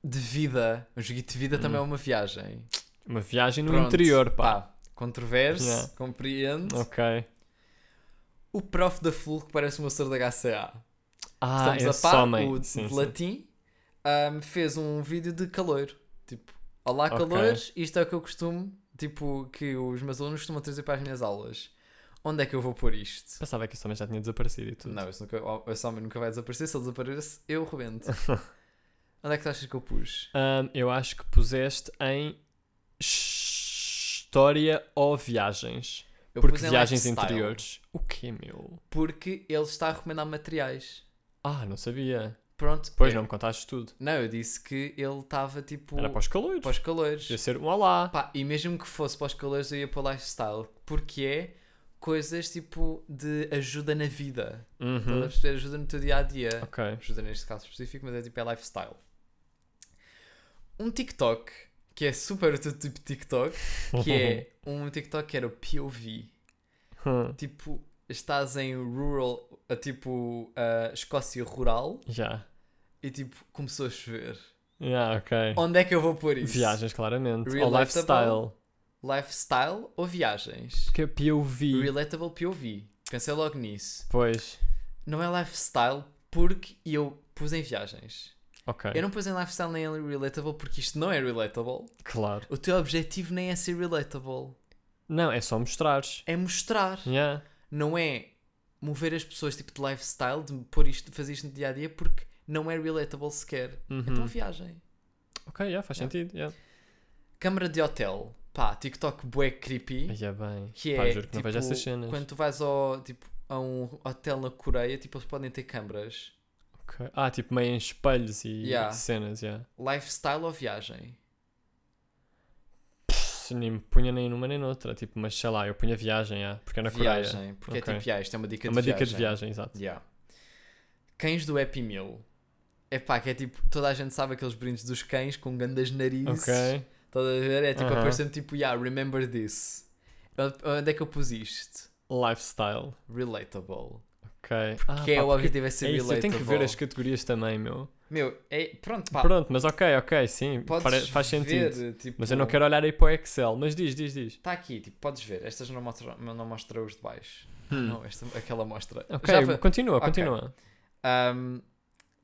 De vida. Um joguito de vida também é uma viagem. Uma viagem no Pronto, interior, pá. Controverso, Yeah. compreendo. Ok. O prof da FUL que parece um moço da HCA. Ah, Estamos a par, o de, sim, de sim. latim, ahm, fez um vídeo de calor. Tipo, olá Ok. calores, isto é o que eu costumo, tipo, que os meus alunos costumam trazer para as minhas aulas. Onde é que eu vou pôr isto? Pensava que esse homem já tinha desaparecido e tudo. Não, esse, nunca, esse homem nunca vai desaparecer. Se ele desaparecer, eu rebento. (laughs) Onde é que tu achas que eu pus? Ahm, eu acho que puseste em história ou viagens. Eu Porque pus em viagens lifestyle, interiores. O quê, meu? Porque ele está a recomendar materiais. Ah, não sabia. Pronto. Pois eu- não me contaste tudo. Não, eu disse que ele estava tipo. Era para os calores. para os calores. Devia ser um olá. Pá, e mesmo que fosse para os calores, eu ia para o lifestyle. Porque é coisas tipo de ajuda na vida. Estás a Uhum. perceber? Ajuda no teu dia a dia. Ok. Ajuda neste caso específico, mas é tipo é lifestyle. Um TikTok que é super o teu tipo de TikTok, que é (laughs) um TikTok que era o POV. Hum, Tipo, estás em rural, tipo a Escócia rural Já. e tipo começou a chover. Já, ok. Onde é que eu vou pôr isso? Viagens, claramente. Ou lifestyle. Lifestyle ou viagens? Porque é POV. Relatable POV. Pensei logo nisso. Pois. Não é lifestyle porque eu pus em viagens. Ok. Eu não pus em lifestyle nem em relatable porque isto não é relatable. Claro. O teu objetivo nem é ser relatable. Não, é só mostrares. É mostrar. Yeah. Não é mover as pessoas tipo de lifestyle, de pôr isto, fazer isto no dia a dia porque não é relatable sequer. Uhum. Então viagem. Ok, yeah, faz Yeah. sentido. Yeah. Câmara de hotel. Pá, TikTok bué creepy. Aí é bem. Que Pá, é juro que não tipo, vejo essas cenas. quando tu vais ao, tipo, a um hotel na Coreia, tipo, eles podem ter câmaras. Ok. Ah, tipo meio em espelhos e Yeah. cenas, yeah. Lifestyle ou viagem? Pff, Nem me punha nem numa nem noutra. Tipo, mas sei lá, eu punha viagem, yeah, porque é na Coreia. viagem. Porque Ok. é tipo, yeah, isto é uma dica É de uma viagem. dica de viagem, exato. Yeah. Cães do Happy Meal. É pá, que é tipo, toda a gente sabe aqueles brindes dos cães com grandes narizes. Ok. Estás a ver? É tipo, Aham. aparecendo tipo, yeah, remember this. Onde é que eu pus isto? Lifestyle. Relatable. Ok. Porque é o objetivo é ser é isso, eu tenho que ver as categorias também, meu. Meu, é, pronto, pá. Pronto, mas ok, ok, sim. Podes faz sentido. ver, tipo, Mas eu não quero olhar aí para o Excel. Mas diz, diz, diz. Está aqui, tipo, podes ver. Estas não mostra, não mostra os de baixo. Hum. Não, esta, aquela mostra. Ok, Já continua, Ok. continua. Ahm,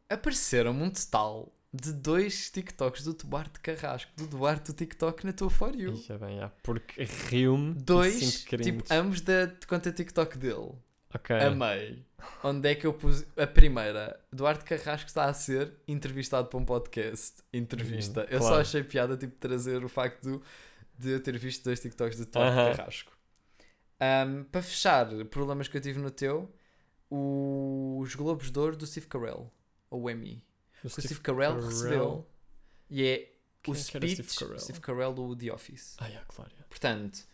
apareceram-me um total de dois TikToks do Duarte Carrasco, do Duarte do TikTok na tua For You. Ixi, bem, já, porque rio-me e Dois, tipo, ambos da conta TikTok dele. Ok. Amei. Onde é que eu pus a primeira? Duarte Carrasco está a ser entrevistado para um podcast. Entrevista. Hum, eu só claro. achei piada tipo trazer o facto do- de eu ter visto dois TikToks de Duarte. Carrasco. Ahm, para fechar, problemas que eu tive no teu, os Globos de Ouro do Steve Carell, ou o Emmy. O O Steve Carell, recebeu. E é Quem o é era speech Steve Carell? Steve Carell do The Office. Ah, yeah, claro. yeah. Portanto,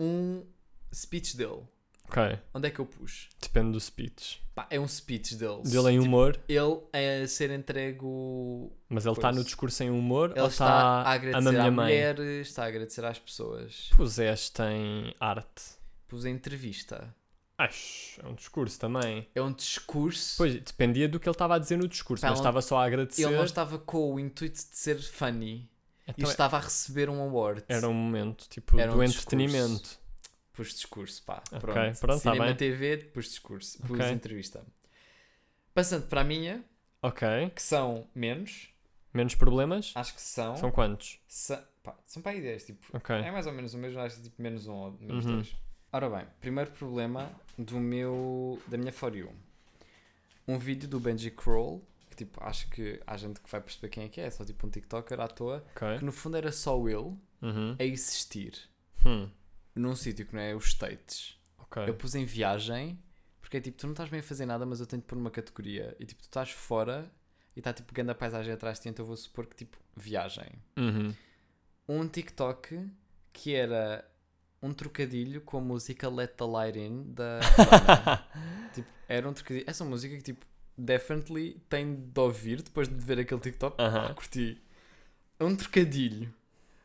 um speech dele. Ok. Onde é que eu pus? Depende do speech. Pá, é um speech dele. Dele em Tipo, humor, ele a ser entrego. mas ele está no discurso em humor Ele ou está está a agradecer minha à mãe? mulher, está a agradecer às pessoas. Puseste em arte. Pus a entrevista. Acho, é um discurso também. É um discurso. Pois, dependia do que ele estava a dizer no discurso, Pá, mas estava só a agradecer. ele não estava com o intuito de ser funny e Então, estava a receber um award. Era um momento, tipo, Era do um entretenimento. Pus discurso, pá. Ok, Pronto. pronto, tá Cinema bem. TV, pus discurso. Pus Ok. entrevista. Passando para a minha, Ok. que são menos. Menos problemas? Acho que são. São quantos? Sa- pá, são para aí 10, tipo. Ok. É mais ou menos o mesmo, acho que tipo menos um ou menos Uhum. dois. Ora bem, primeiro problema do meu, da minha For You. Um vídeo do Benji Kroll, que tipo, acho que há gente que vai perceber quem é que é, é só tipo um TikToker à toa, Ok. que no fundo era só ele Uhum. a existir Hum. Num sítio que não é os States. Ok. Eu pus em viagem, porque é tipo, tu não estás bem a fazer nada, mas eu tenho de pôr numa categoria. E tipo, tu estás fora e está tipo grande a paisagem atrás de ti, então eu vou supor que tipo, viagem. Uhum. um TikTok que era um trocadilho com a música Let the Light In da (laughs) tipo, era um trocadilho. Essa música que tipo, definitely tem de ouvir depois de ver aquele TikTok. Aham. Ah, curti. É um trocadilho.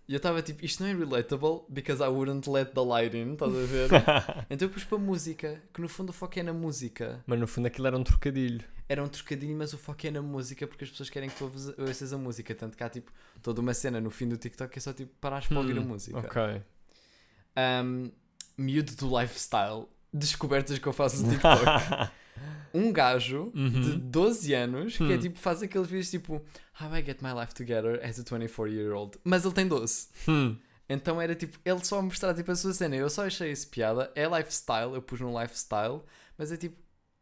E eu estava tipo, isto não é relatable because I wouldn't let the light in, estás a ver? (laughs) então eu pus para música, que no fundo o foco é na música. Mas no fundo aquilo era um trocadilho. Era um trocadilho, mas o foco é na música porque as pessoas querem que tu ouças a música. Tanto que há tipo toda uma cena no fim do TikTok que é só tipo parares para ouvir a Hum, música. Ok. Um, miúdo do lifestyle. Descobertas que eu faço no (laughs) TikTok. um gajo de Uhum. 12 anos que é Hum. tipo, faz aqueles vídeos tipo How I get my life together as a 24 year old. Mas ele tem 12. Hum. Então era tipo, ele só mostrar tipo a sua cena. Eu só achei isso piada. É lifestyle, eu pus no lifestyle, mas é tipo,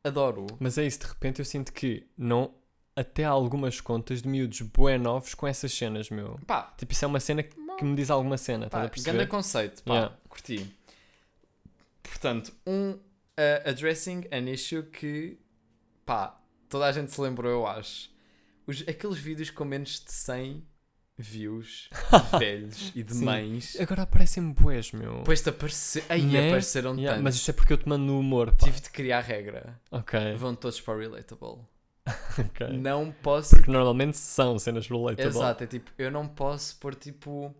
adoro. Mas é isso, de repente eu sinto que não. Até há algumas contas de miúdos bué novos com essas cenas, meu. Pá, Tipo, isso é uma cena que, que me diz alguma cena, estás a perceber? grande conceito, pá, Yeah. curti. Portanto, um uh, addressing an issue que, pá, toda a gente se lembrou, eu acho. Os, aqueles vídeos com menos de 100 views de (laughs) velhos e de Sim. mães. Agora aparecem boés, meu. Depois te aparecer. Aí Né? apareceram Yeah, tantos. mas isso é porque eu te mando no humor, pá. Tive de criar regra. Ok, Vão todos para o relatable. (laughs) ok. Não posso. Porque normalmente são cenas relatable. Exato, é tipo, eu não posso pôr tipo.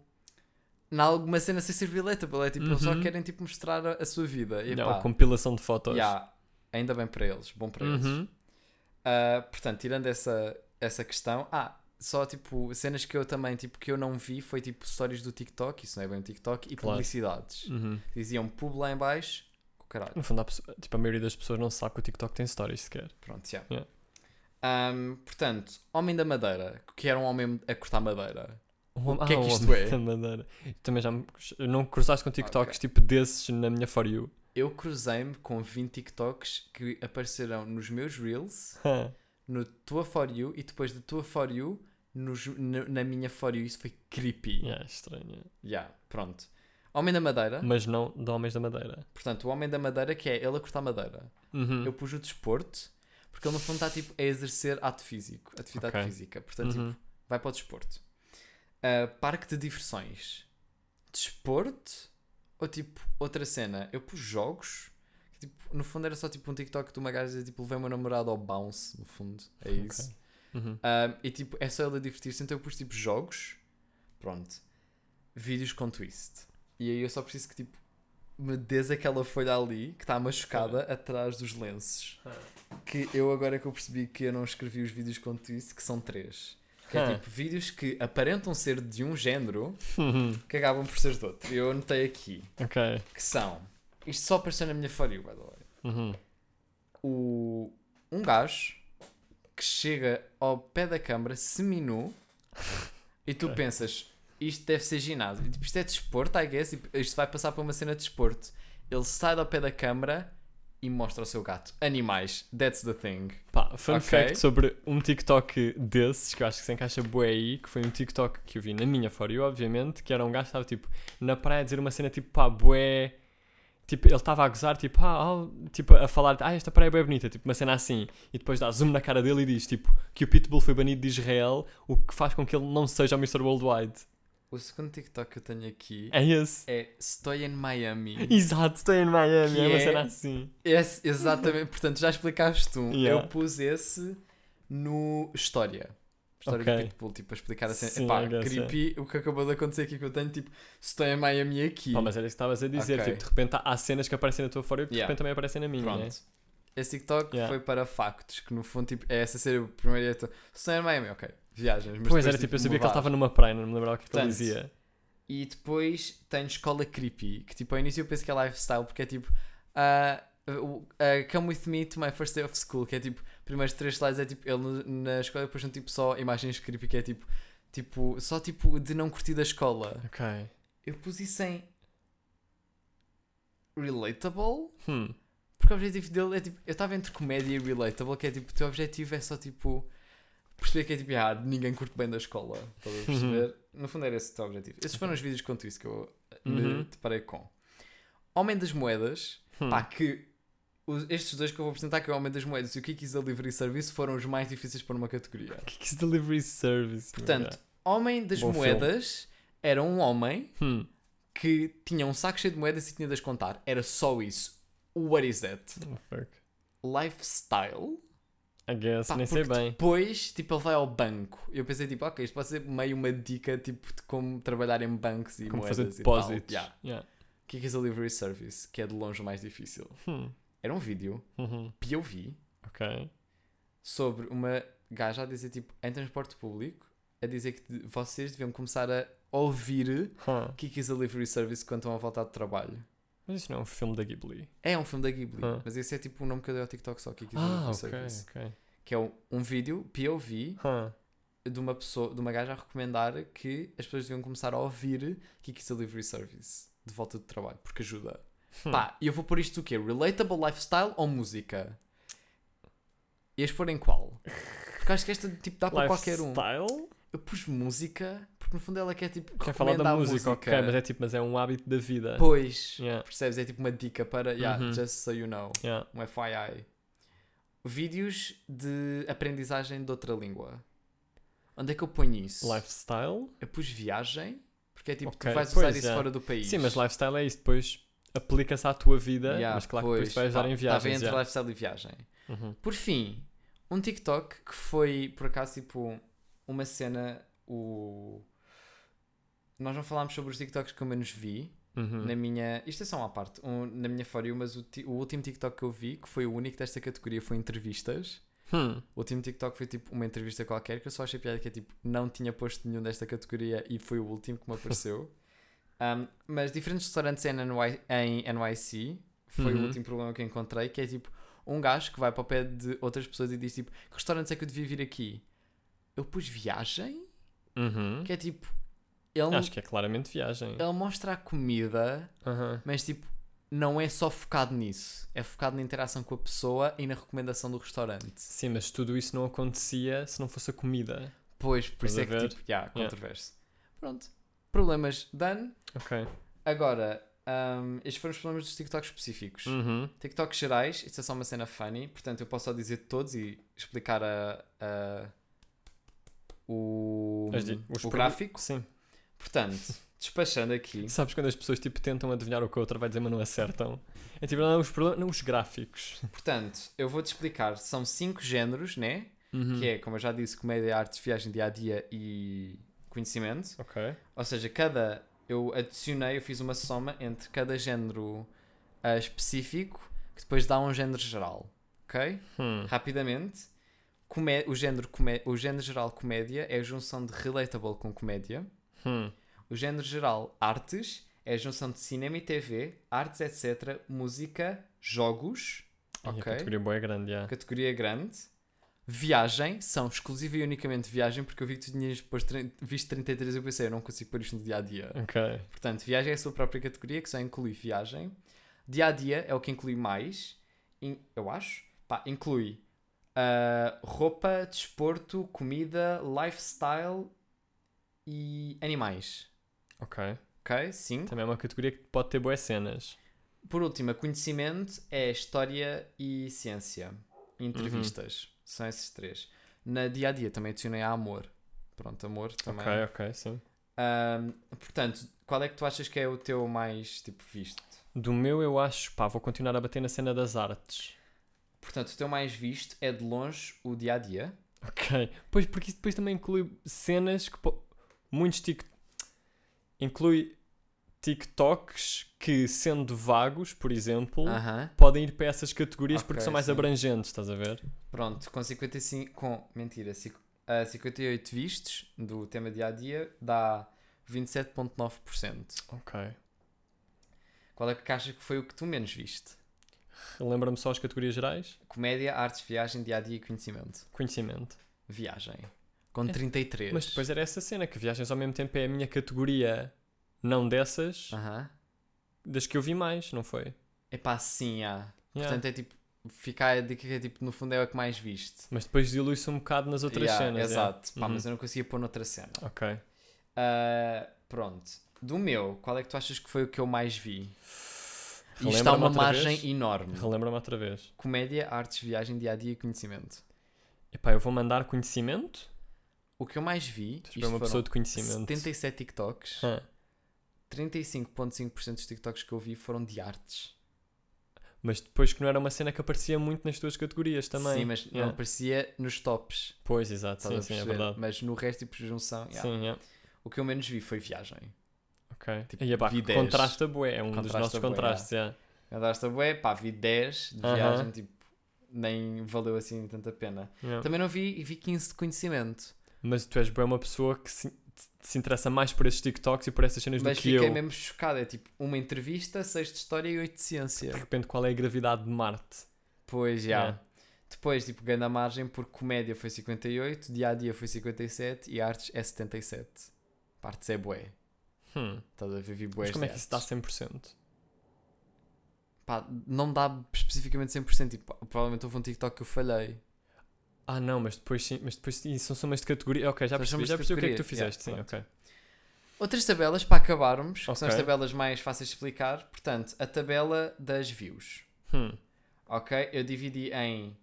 Em alguma cena sem ser relatable. É tipo, eles só Uhum. querem tipo mostrar a, a sua vida. E, Não, pá, compilação de fotos. yeah, ainda bem para eles, bom para eles. Uhum. Ah, portanto, tirando essa, essa questão, ah, só tipo, cenas que eu também, tipo, que eu não vi foi tipo stories do TikTok, isso não é bem o TikTok, e Claro. publicidades. Uhum. Diziam pub lá em baixo, caralho. No fundo, há pessoa- tipo, a maioria das pessoas não sabe que o TikTok tem stories sequer. Pronto, já. Yeah. Ahm, portanto, Homem da Madeira, que era um homem a cortar madeira. Um, que é que um isto homem é? Também já me, não cruzaste com TikToks Ok. tipo desses na minha For You. Eu cruzei-me com 20 TikToks que aparecerão nos meus Reels, (laughs) no tua For You e depois da tua For You nos- na, na minha For You. Isso foi creepy. yeah, estranho. Yeah, pronto. Homem da Madeira, Mas não de Homens da Madeira. portanto, o Homem da Madeira que é ele a cortar madeira. Uhum. Eu pus o desporto porque ele no fundo está tipo a exercer ato físico, atividade Ok. física. Portanto, Uhum. tipo, vai para o desporto. Ah, parque de diversões. Desporto ou tipo outra cena? Eu pus jogos. que, tipo, no fundo era só tipo um TikTok de uma gaja tipo levei o meu namorado ao bounce, no fundo. É isso. Uhum. Ah, e tipo, é só ele a divertir-se. Então eu pus tipo jogos. Pronto. Vídeos com twist. E aí eu só preciso que tipo me des aquela folha ali que está machucada atrás dos lenços. Que eu agora é que eu percebi que eu não escrevi os vídeos com twist, que são três. Que é tipo vídeos que aparentam ser de um género Uhum. que acabam por ser de outro. Eu anotei aqui. Ok. Que são. Isto só apareceu na minha For You, by the way Uhum. o, um gajo que chega ao pé da câmara seminu e tu Ok. pensas isto deve ser ginásio. E, tipo, isto é desporto, I guess. Tipo, isto vai passar para uma cena de desporto. Ele sai do pé da câmara e mostra o seu gato. Animais, that's the thing. Pá, fun Ok. fact sobre um TikTok desses, que eu acho que se encaixa bué aí, que foi um TikTok que eu vi na minha For You, obviamente, que era um gajo que estava tipo na praia a dizer uma cena tipo pá, bué. Tipo, ele estava a gozar, tipo, ah, ah, tipo, a falar, ah, esta praia é bem bonita, tipo, uma cena assim. E depois dá zoom na cara dele e diz, tipo, que o Pitbull foi banido de Israel, o que faz com que ele não seja o Mr. Worldwide. O segundo TikTok que eu tenho aqui É esse. é em Miami. Exato, estou em Miami, Que é uma é- cena assim. Esse, exatamente, (laughs) portanto já explicaste tu. Yeah. Eu pus esse no História. História Ok. do Pitbull, tipo, a explicar a cena. Sim, Epá, creepy o que acabou de acontecer aqui que eu tenho, tipo, estou em Miami aqui. Pá, mas era isso que estavas a dizer, Ok. tipo, de repente há- cenas que aparecem na tua For You que de Yeah. repente também aparecem na minha, Pronto. né? Esse TikTok Yeah. foi para factos, que no fundo, tipo, é essa ser o primeiro estou em Miami, ok. Viagens. Mas Pois era, tipo, eu sabia que ele estava numa praia, não me lembrava o que, é que ele Portanto, dizia. E depois tem Escola Creepy, que tipo ao início eu penso que é lifestyle, porque é tipo ah, uh, uh, Come with me to my first day of school, que é tipo, primeiros três slides é tipo ele na escola, depois são tipo só imagens creepy, que é tipo, tipo, só tipo de não curtir da escola. Ok. Eu pus isso em relatable, Hum. porque o objetivo dele é tipo, eu estava entre comédia e relatable, que é tipo, o teu objetivo é só tipo perceber que é tipo, ah, ninguém curte bem da escola, estás a perceber? No fundo era esse o teu objetivo. Esses foram os vídeos quanto isso que eu me Uhum. deparei com. Homem das Moedas, Hum. pá, que os- estes dois que eu vou apresentar, que é o Homem das Moedas e o Kiki's Delivery Service, foram os mais difíceis para uma categoria. (laughs) Kiki's Delivery Service. Portanto, Homem das Bom Moedas era um homem Hum. que tinha um saco cheio de moedas e tinha de as contar. Era só isso. What is that? Oh, fuck. Lifestyle? I guess, Pá, nem sei bem. Depois, tipo, ele vai ao banco. Eu pensei, tipo, ok, isto pode ser meio uma dica, tipo, de como trabalhar em bancos e Como moedas fazer e tal. depósitos. Yeah. Yeah. Kiki's Delivery Service, que é de longe o mais difícil. Hum. Era um vídeo, Uhum. POV, Ok. sobre uma gaja a dizer, tipo, em transporte público, a dizer que vocês deviam começar a ouvir Huh. Kiki's Delivery Service quando estão a voltar de trabalho. Mas isso não é um filme da Ghibli. É um filme da Ghibli, Ah. mas esse é tipo o nome que eu dei ao TikTok só, Kiki's Ah, Delivery ok. Que é um, um vídeo, POV, Huh. de uma pessoa, de uma gaja a recomendar que as pessoas deviam começar a ouvir Kiki's Delivery Service de volta do trabalho, porque ajuda. Hum. Pá, e eu vou pôr isto o quê? Relatable lifestyle ou música? Ias pôr em qual? (laughs) Porque acho que esta tipo dá para qualquer um. Lifestyle? Eu pus música, porque no fundo ela quer tipo Quer falar da recomendar música, ok, mas é tipo, mas é um hábito da vida. Pois, Yeah. percebes? É tipo uma dica para, yeah, Uhum. just so you know, Yeah. um FYI. Vídeos de aprendizagem de outra língua. Onde é que eu ponho isso? Lifestyle? Eu pus viagem, porque é tipo, Ok, tu vais pois, usar isso fora do país. Sim, mas lifestyle é isso, depois aplica-se à tua vida, mas claro que depois pois, vais usar pá, em Estava viagens. entre yeah. lifestyle e viagem. Uhum. Por fim, um TikTok que foi, por acaso, tipo, uma cena. O... Nós não falámos sobre os TikToks que eu menos vi. Uhum. Na minha. Isto é só uma parte. um- na minha For You, mas o, ti- o último TikTok que eu vi, que foi o único desta categoria, foi entrevistas. Hum. O último TikTok foi tipo uma entrevista qualquer que eu só achei piada que é tipo, não tinha posto nenhum desta categoria e foi o último que me apareceu. (laughs) Um, mas diferentes restaurantes em, NY, em NYC foi o Uhum. último problema que eu encontrei, que é tipo um gajo que vai para o pé de outras pessoas e diz tipo, que restaurantes é que eu devia vir aqui? Eu pus viagem? Uhum. Que é tipo, ele, Acho que é claramente viagem. ele mostra a comida, Aham. mas tipo, não é só focado nisso. É focado na interação com a pessoa e na recomendação do restaurante. Sim, mas tudo isso não acontecia se não fosse a comida. Pois, por Estás isso é que tipo, yeah, Yeah. controverso. Pronto. Problemas done. Ok. Agora, um, estes foram os problemas dos TikToks específicos. Uhum. TikToks gerais, isto é só uma cena funny, portanto eu posso só dizer todos e explicar a, a- o, As o gráfico. Sim. Portanto, despachando aqui. Sabes quando as pessoas tipo, tentam adivinhar o que a outra vai dizer, mas não acertam? É tipo, não, os, não, os gráficos. Portanto, eu vou-te explicar. São cinco géneros, né? Uhum. Que é, como eu já disse, comédia, artes, viagem, dia a dia e conhecimento. Ok. Ou seja, cada. Eu adicionei, eu fiz uma soma entre cada género ah, específico que depois dá um género geral. Ok? Hum. Rapidamente. Comé o, género comé o género geral comédia é a junção de relatable com comédia. Hum. O género geral artes é a junção de cinema e TV, artes, etc., música, jogos. E A Ok? categoria boa é grande, já. Categoria grande. Viagem, são exclusiva e unicamente viagem, porque eu vi que tu tinhas depois visto 33 e eu pensei, eu não consigo pôr isto no dia a dia. Ok. Portanto, viagem é a sua própria categoria, que só inclui viagem. Dia a dia é o que inclui mais, in- eu acho. Pá, inclui ah, roupa, desporto, comida, lifestyle e animais. Ok. Ok? 5. Também é uma categoria que pode ter boas cenas. Por último, conhecimento é história e ciência. Entrevistas. Uhum. São esses três. Na dia a dia também adicionei a amor. Pronto, amor também. Ok, ok, sim. Ahm, portanto, qual é que tu achas que é o teu mais tipo visto? Do meu, eu acho, pá, vou continuar a bater na cena das artes. Portanto, o teu mais visto é de longe o dia a dia. Ok. Pois, porque isso depois também inclui cenas que. Muitos tic... Inclui TikToks que, sendo vagos, por exemplo, Aham. podem ir para essas categorias porque Ok, são mais sim. abrangentes, estás a ver? Pronto, com 55. Com. Mentira, cinco- ah, 58 vistos do tema dia a dia dá 27,9%. Ok. Qual é que achas que foi o que tu menos viste? Lembra-me só as categorias gerais? Comédia, artes, viagem, dia a dia e conhecimento. Conhecimento. Viagem. Com É, 33. Mas depois era essa cena, que viagens ao mesmo tempo é a minha categoria, não dessas, Aham. das que eu vi mais, não foi? Epá, sim, há. Yeah. Portanto, é tipo. Ficar a dica que é tipo, no fundo é o que mais viste. Mas depois dilui-se um bocado nas outras Yeah, cenas. yeah. Exato. Pá, Uhum. mas eu não conseguia pôr noutra cena. Ok. Ah, pronto. Do meu, qual é que tu achas que foi o que eu mais vi? E Relembra-me uma margem vez? enorme. Relembra-me outra vez. Comédia, artes, viagem, dia a dia e conhecimento. Epá, eu vou mandar conhecimento. O que eu mais vi. Isto uma pessoa de conhecimento. 77 TikToks. Ah, 35,5% dos TikToks que eu vi foram de artes. Mas depois que não era uma cena que aparecia muito nas tuas categorias também. Sim, mas não Yeah. aparecia nos tops. Pois, exato. Sim, a sim, é verdade. Mas no resto, tipo, junção. yeah. Sim, yeah. O que eu menos vi foi viagem. ok. Tipo, e epá, vi que 10. contrasta bué, é um dos Contrasta nossos bué, contrastes, yeah. Andaste a bué, pá, vi 10 de Aham. viagem, tipo, nem valeu assim tanta pena. Também não vi, vi 15 de conhecimento. Mas tu és bué uma pessoa que se, se interessa mais por esses TikToks e por essas cenas Mas do que fiquei eu. mesmo chocado. É tipo, uma entrevista, 6 de história e 8 de ciência. De repente, qual é a gravidade de Marte? Pois, já. Yeah. Depois, tipo, ganho a margem porque comédia foi 58, dia a dia foi 57 e artes é 77. Partes é bué. Hum. Estás a ver? Vi bué Mas como é que isso dá 100%? Pá, não dá especificamente 100%. Tipo, provavelmente houve um TikTok que eu falhei. Ah, não, mas depois sim, mas depois sim, são somas de categoria. Ok, já São percebi, já percebi o que é que tu fizeste, Yeah, sim, ok. Outras tabelas para acabarmos, que são as tabelas mais fáceis de explicar. Portanto, a tabela das views. Hum. Ok? Eu dividi em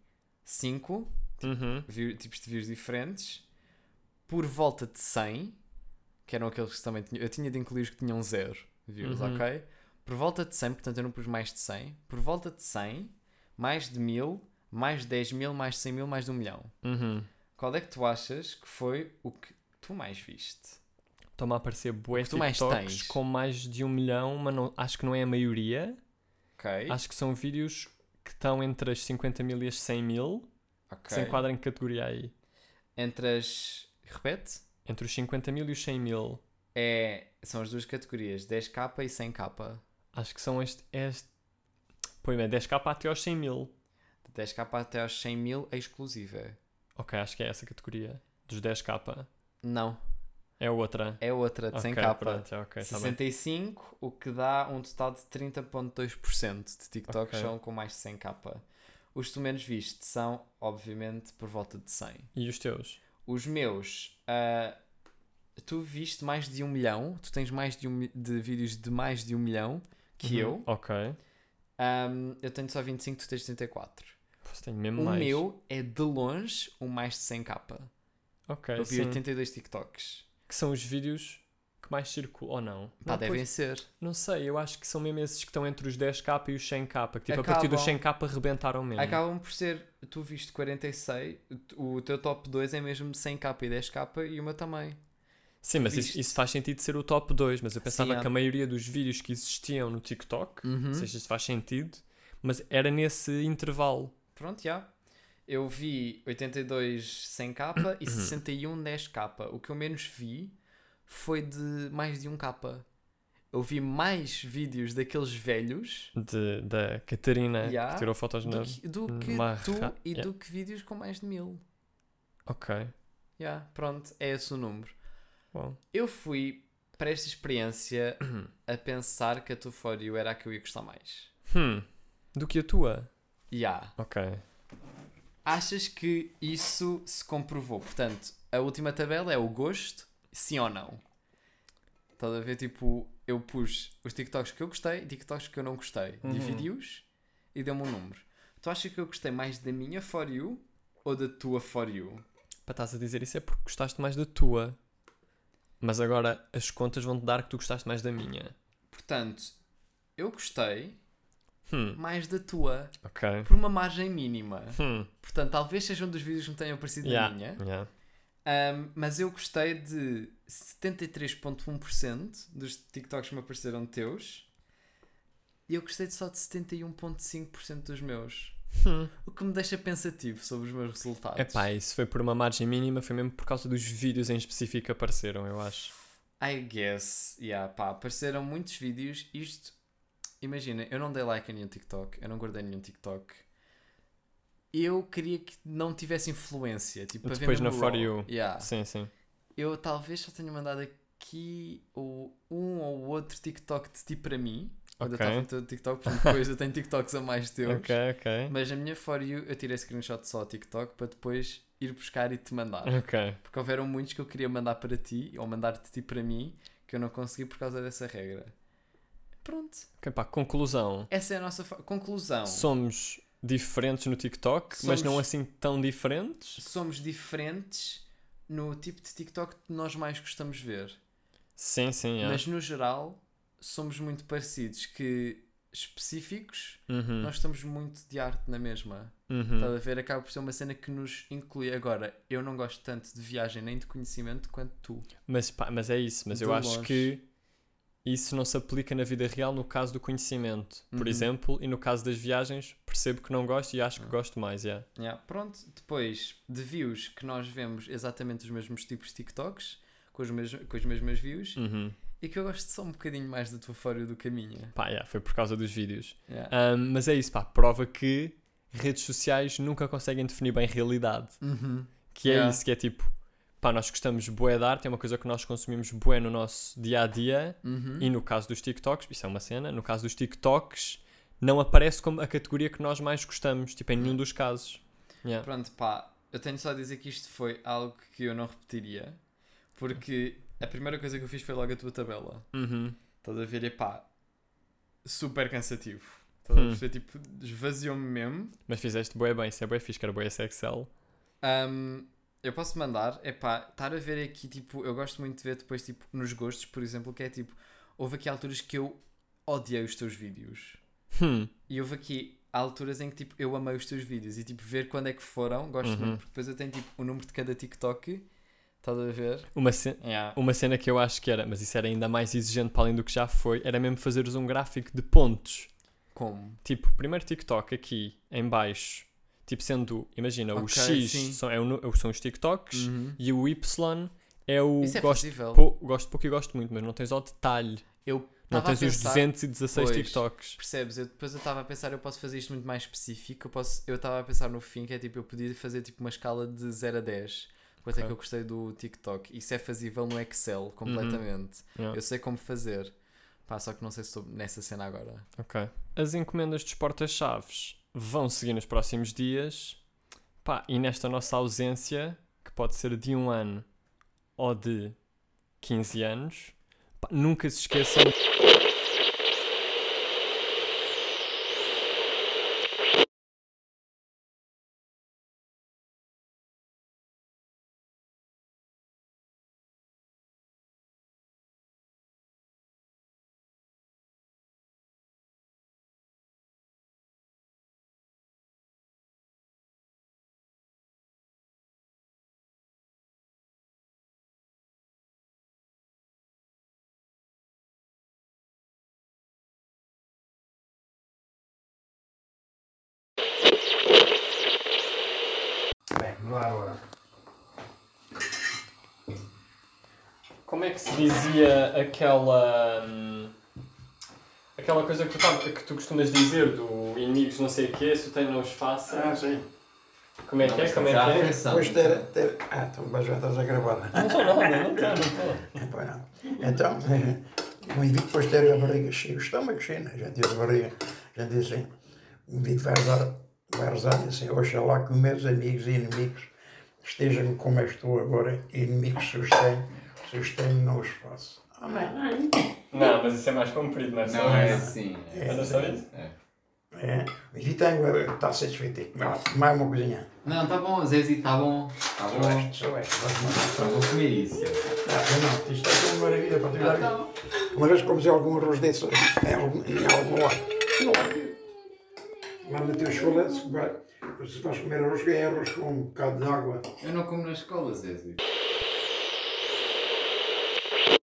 5 Uhum. tipos de views diferentes. por volta de 100, que eram aqueles que também tinham. Eu tinha de incluir os que tinham 0 views, Uhum. ok? Por volta de 100, portanto eu não pus mais de 100. Por volta de 100, mais de 1000, mais de 10 mil, mais de 100 mil, mais de 1 milhão. Uhum. Qual é que tu achas que foi o que tu mais viste? Estão-me a aparecer bué tu mais tens? com mais de um milhão, mas não, acho que não é a maioria. Ok. Acho que são vídeos que estão entre as 50 mil e as 100 mil. ok. Se enquadra em que categoria aí? Entre as. Repete? Entre os 50 mil e os 100 mil. É, são as duas categorias, 10k e 100k. Acho que são este. este... Pois é, 10k até aos 100 mil. De 10k até aos 100 mil é exclusiva. Ok, acho que é essa categoria. Dos 10k. Não, É outra. é outra de Ok, 100k. pronto, ok, tá bem. 65, o que dá um total de 30.2% de TikToks Ok. são com mais de 100k. Os que tu menos viste são, obviamente, por volta de 100. E os teus? Os meus, ah, tu viste mais de um milhão, tu tens mais de, um, de vídeos de mais de um milhão que Uhum. eu. Ok. Ahm, eu tenho só 25, tu tens 34. Tem mesmo O mais. meu é de longe o mais de 100k. Ok, eu vi sim. 82 TikToks. Que são os vídeos que mais circulam. Ou não? Pá, não, devem pois- ser. não sei, eu acho que são mesmo esses que estão entre os 10k e os 100k. Que tipo, a partir dos Acabam- 100k arrebentaram mesmo. Acabam por ser, tu viste 46, o teu top 2 é mesmo 100k e 10k e meu também. Sim, mas isso, isso faz sentido ser o top 2. Mas eu pensava Sim, é. que a maioria dos vídeos que existiam no TikTok, Uhum. não sei se isso faz sentido, mas era nesse intervalo. Pronto, já. Eu vi 82 100k e 61 10k. O que eu menos vi foi de mais de 1k. Eu vi mais vídeos daqueles velhos De, da Catarina, Yeah. que tirou fotos na. do que, do que tu e yeah. do que vídeos com mais de mil. Ok. Já, pronto, é esse o número. Bom. Eu fui para esta experiência a pensar que a tua For You era a que eu ia gostar mais. Hum. Do que a tua? Já. Ok. Achas que isso se comprovou? Portanto, a última tabela é o gosto, sim ou não? Estás a ver? Tipo, eu pus os TikToks que eu gostei e TikToks que eu não gostei. Uhum. Dividi-os e deu-me um número. Tu achas que eu gostei mais da minha For You ou da tua For You? Para estás a dizer isso é porque gostaste mais da tua. Mas agora as contas vão-te dar que tu gostaste mais da minha. Portanto, eu gostei Hum. mais da tua Ok. por uma margem mínima. Hum. Portanto, talvez seja um dos vídeos que me tenham parecido Yeah. da minha. Yeah. Um, mas eu gostei de 73,1% dos TikToks que me apareceram teus. E eu gostei de só de 71,5% dos meus. Hum. O que me deixa pensativo sobre os meus resultados. Epá, isso foi por uma margem mínima, foi mesmo por causa dos vídeos em específico que apareceram, eu acho. I guess. Yeah, pá, apareceram muitos vídeos. Isto, imagina, eu não dei like a nenhum TikTok. Eu não guardei nenhum TikTok. Eu queria que não tivesse influência. Tipo, Depois na For. You. Yeah. Sim, sim. Eu talvez só tenha mandado aqui ou um ou outro TikTok de ti para mim. Quando Ok. eu estava no teu TikTok, porque depois eu tenho TikToks a mais (laughs) teus. Ok, ok. Mas a minha For You, eu tirei screenshot só ao TikTok para depois ir buscar e te mandar. Ok. Porque houveram muitos que eu queria mandar para ti, ou mandar de ti para mim, que eu não consegui por causa dessa regra. Pronto. Ok, pá, conclusão. Essa é a nossa conclusão. Somos diferentes no TikTok, mas Somos- não assim tão diferentes. Somos diferentes no tipo de TikTok que nós mais gostamos de ver. Sim, sim, yeah. Mas no geral, somos muito parecidos. Que específicos, Uhum, nós estamos muito de arte na mesma. uhum. Estás a ver? Acaba por ser uma cena que nos inclui. Agora, eu não gosto tanto de viagem nem de conhecimento quanto tu. Mas, pá, mas é isso, mas De eu acho longe. que isso não se aplica na vida real no caso do conhecimento, por Uhum. exemplo, e no caso das viagens, percebo que não gosto e acho que gosto mais, yeah. Yeah, Pronto, depois de views que nós vemos exatamente os mesmos tipos de TikToks, com, os mes com as mesmas views, Uhum. e que eu gosto só um bocadinho mais da tua fora do minha. Pá, yeah, foi por causa dos vídeos. Yeah. Ahm, mas é isso, pá, prova que redes sociais nunca conseguem definir bem realidade. Uhum. Que é isso, que é tipo, pá, nós gostamos bué de arte, é uma coisa que nós consumimos bué no nosso dia a dia. Uhum. E no caso dos TikToks, isso é uma cena, no caso dos TikToks, não aparece como a categoria que nós mais gostamos, tipo, em nenhum dos casos. Yeah. Pronto, pá, eu tenho só a dizer que isto foi algo que eu não repetiria, porque a primeira coisa que eu fiz foi logo a tua tabela. Uhum. Estás a ver? E pá, super cansativo. Estás a Hum. perceber? Tipo, esvaziou-me mesmo. Mas fizeste bué bem, isso é bué fixe, que era bué esse Excel. Um, Eu posso mandar, é pá, estar a ver aqui, tipo, eu gosto muito de ver depois, tipo, nos gostos, por exemplo, que é tipo, houve aqui alturas que eu odiei os teus vídeos. Hum. E houve aqui alturas em que, tipo, eu amei os teus vídeos. E, tipo, ver quando é que foram, gosto Uhum. muito, porque depois eu tenho, tipo, o número de cada TikTok. Estás a ver? Uma, ce- Yeah. uma cena que eu acho que era, mas isso era ainda mais exigente para além do que já foi, era mesmo fazeres um gráfico de pontos. Como? Tipo, primeiro TikTok aqui em baixo, tipo sendo, imagina, o X são, é o- são os TikToks Uhum. e o Y é o Isso é gosto, pou- gosto pouco e gosto muito, mas não tens ao detalhe. Eu Não tens os pensar- 216 Pois. TikToks. Percebes? Eu, depois eu estava a pensar, eu posso fazer isto muito mais específico. Eu posso- eu estava a pensar no fim, que é tipo, eu podia fazer tipo uma escala de 0 a 10. Quanto é Ok. que eu gostei do TikTok? Isso é fazível no Excel, completamente. Yeah. Eu sei como fazer. Pá, só que não sei se estou nessa cena agora. Ok. As encomendas dos portas-chaves vão seguir nos próximos dias. Pá, e nesta nossa ausência, que pode ser de um ano ou de 15 anos, pá, nunca se esqueçam. Bem, vamos lá agora. Como é que se dizia aquela. hum, aquela coisa que tu, tava- que tu costumas dizer do inimigos não sei o quê, se o tem não os faça? Ah, sim. Como é que é? Como é que é? Depois ter, ter... Ah, então mas já estás a gravar. Não estou nada, não estou, não estou. (laughs) Então, (laughs) o indivíduo depois ter a barriga cheia, o estômago cheio, né? a gente diz a barriga, a gente diz assim, o indivíduo vai rezar, vai rezar e assim, oxalá que meus amigos e inimigos estejam como eu estou agora, inimigos sustêm, não os faço. Amém. Não, mas isso é mais comprido, não é só Não é assim. É, Mas é só isso? é. Tem, está satisfeito, mais uma coisinha. Não, tá bom, Zezi, tá bom. Tá Só bom. este, só este. Só vou comer isso. Não, não, isto é uma maravilha para tirar. Ah, tá. Uma vez comemos algum arroz desse em algum, em algum lado. No. Lá no teu escola, se vai- se vais comer arroz, é arroz com um bocado de água. Eu não como na escola, Zezi.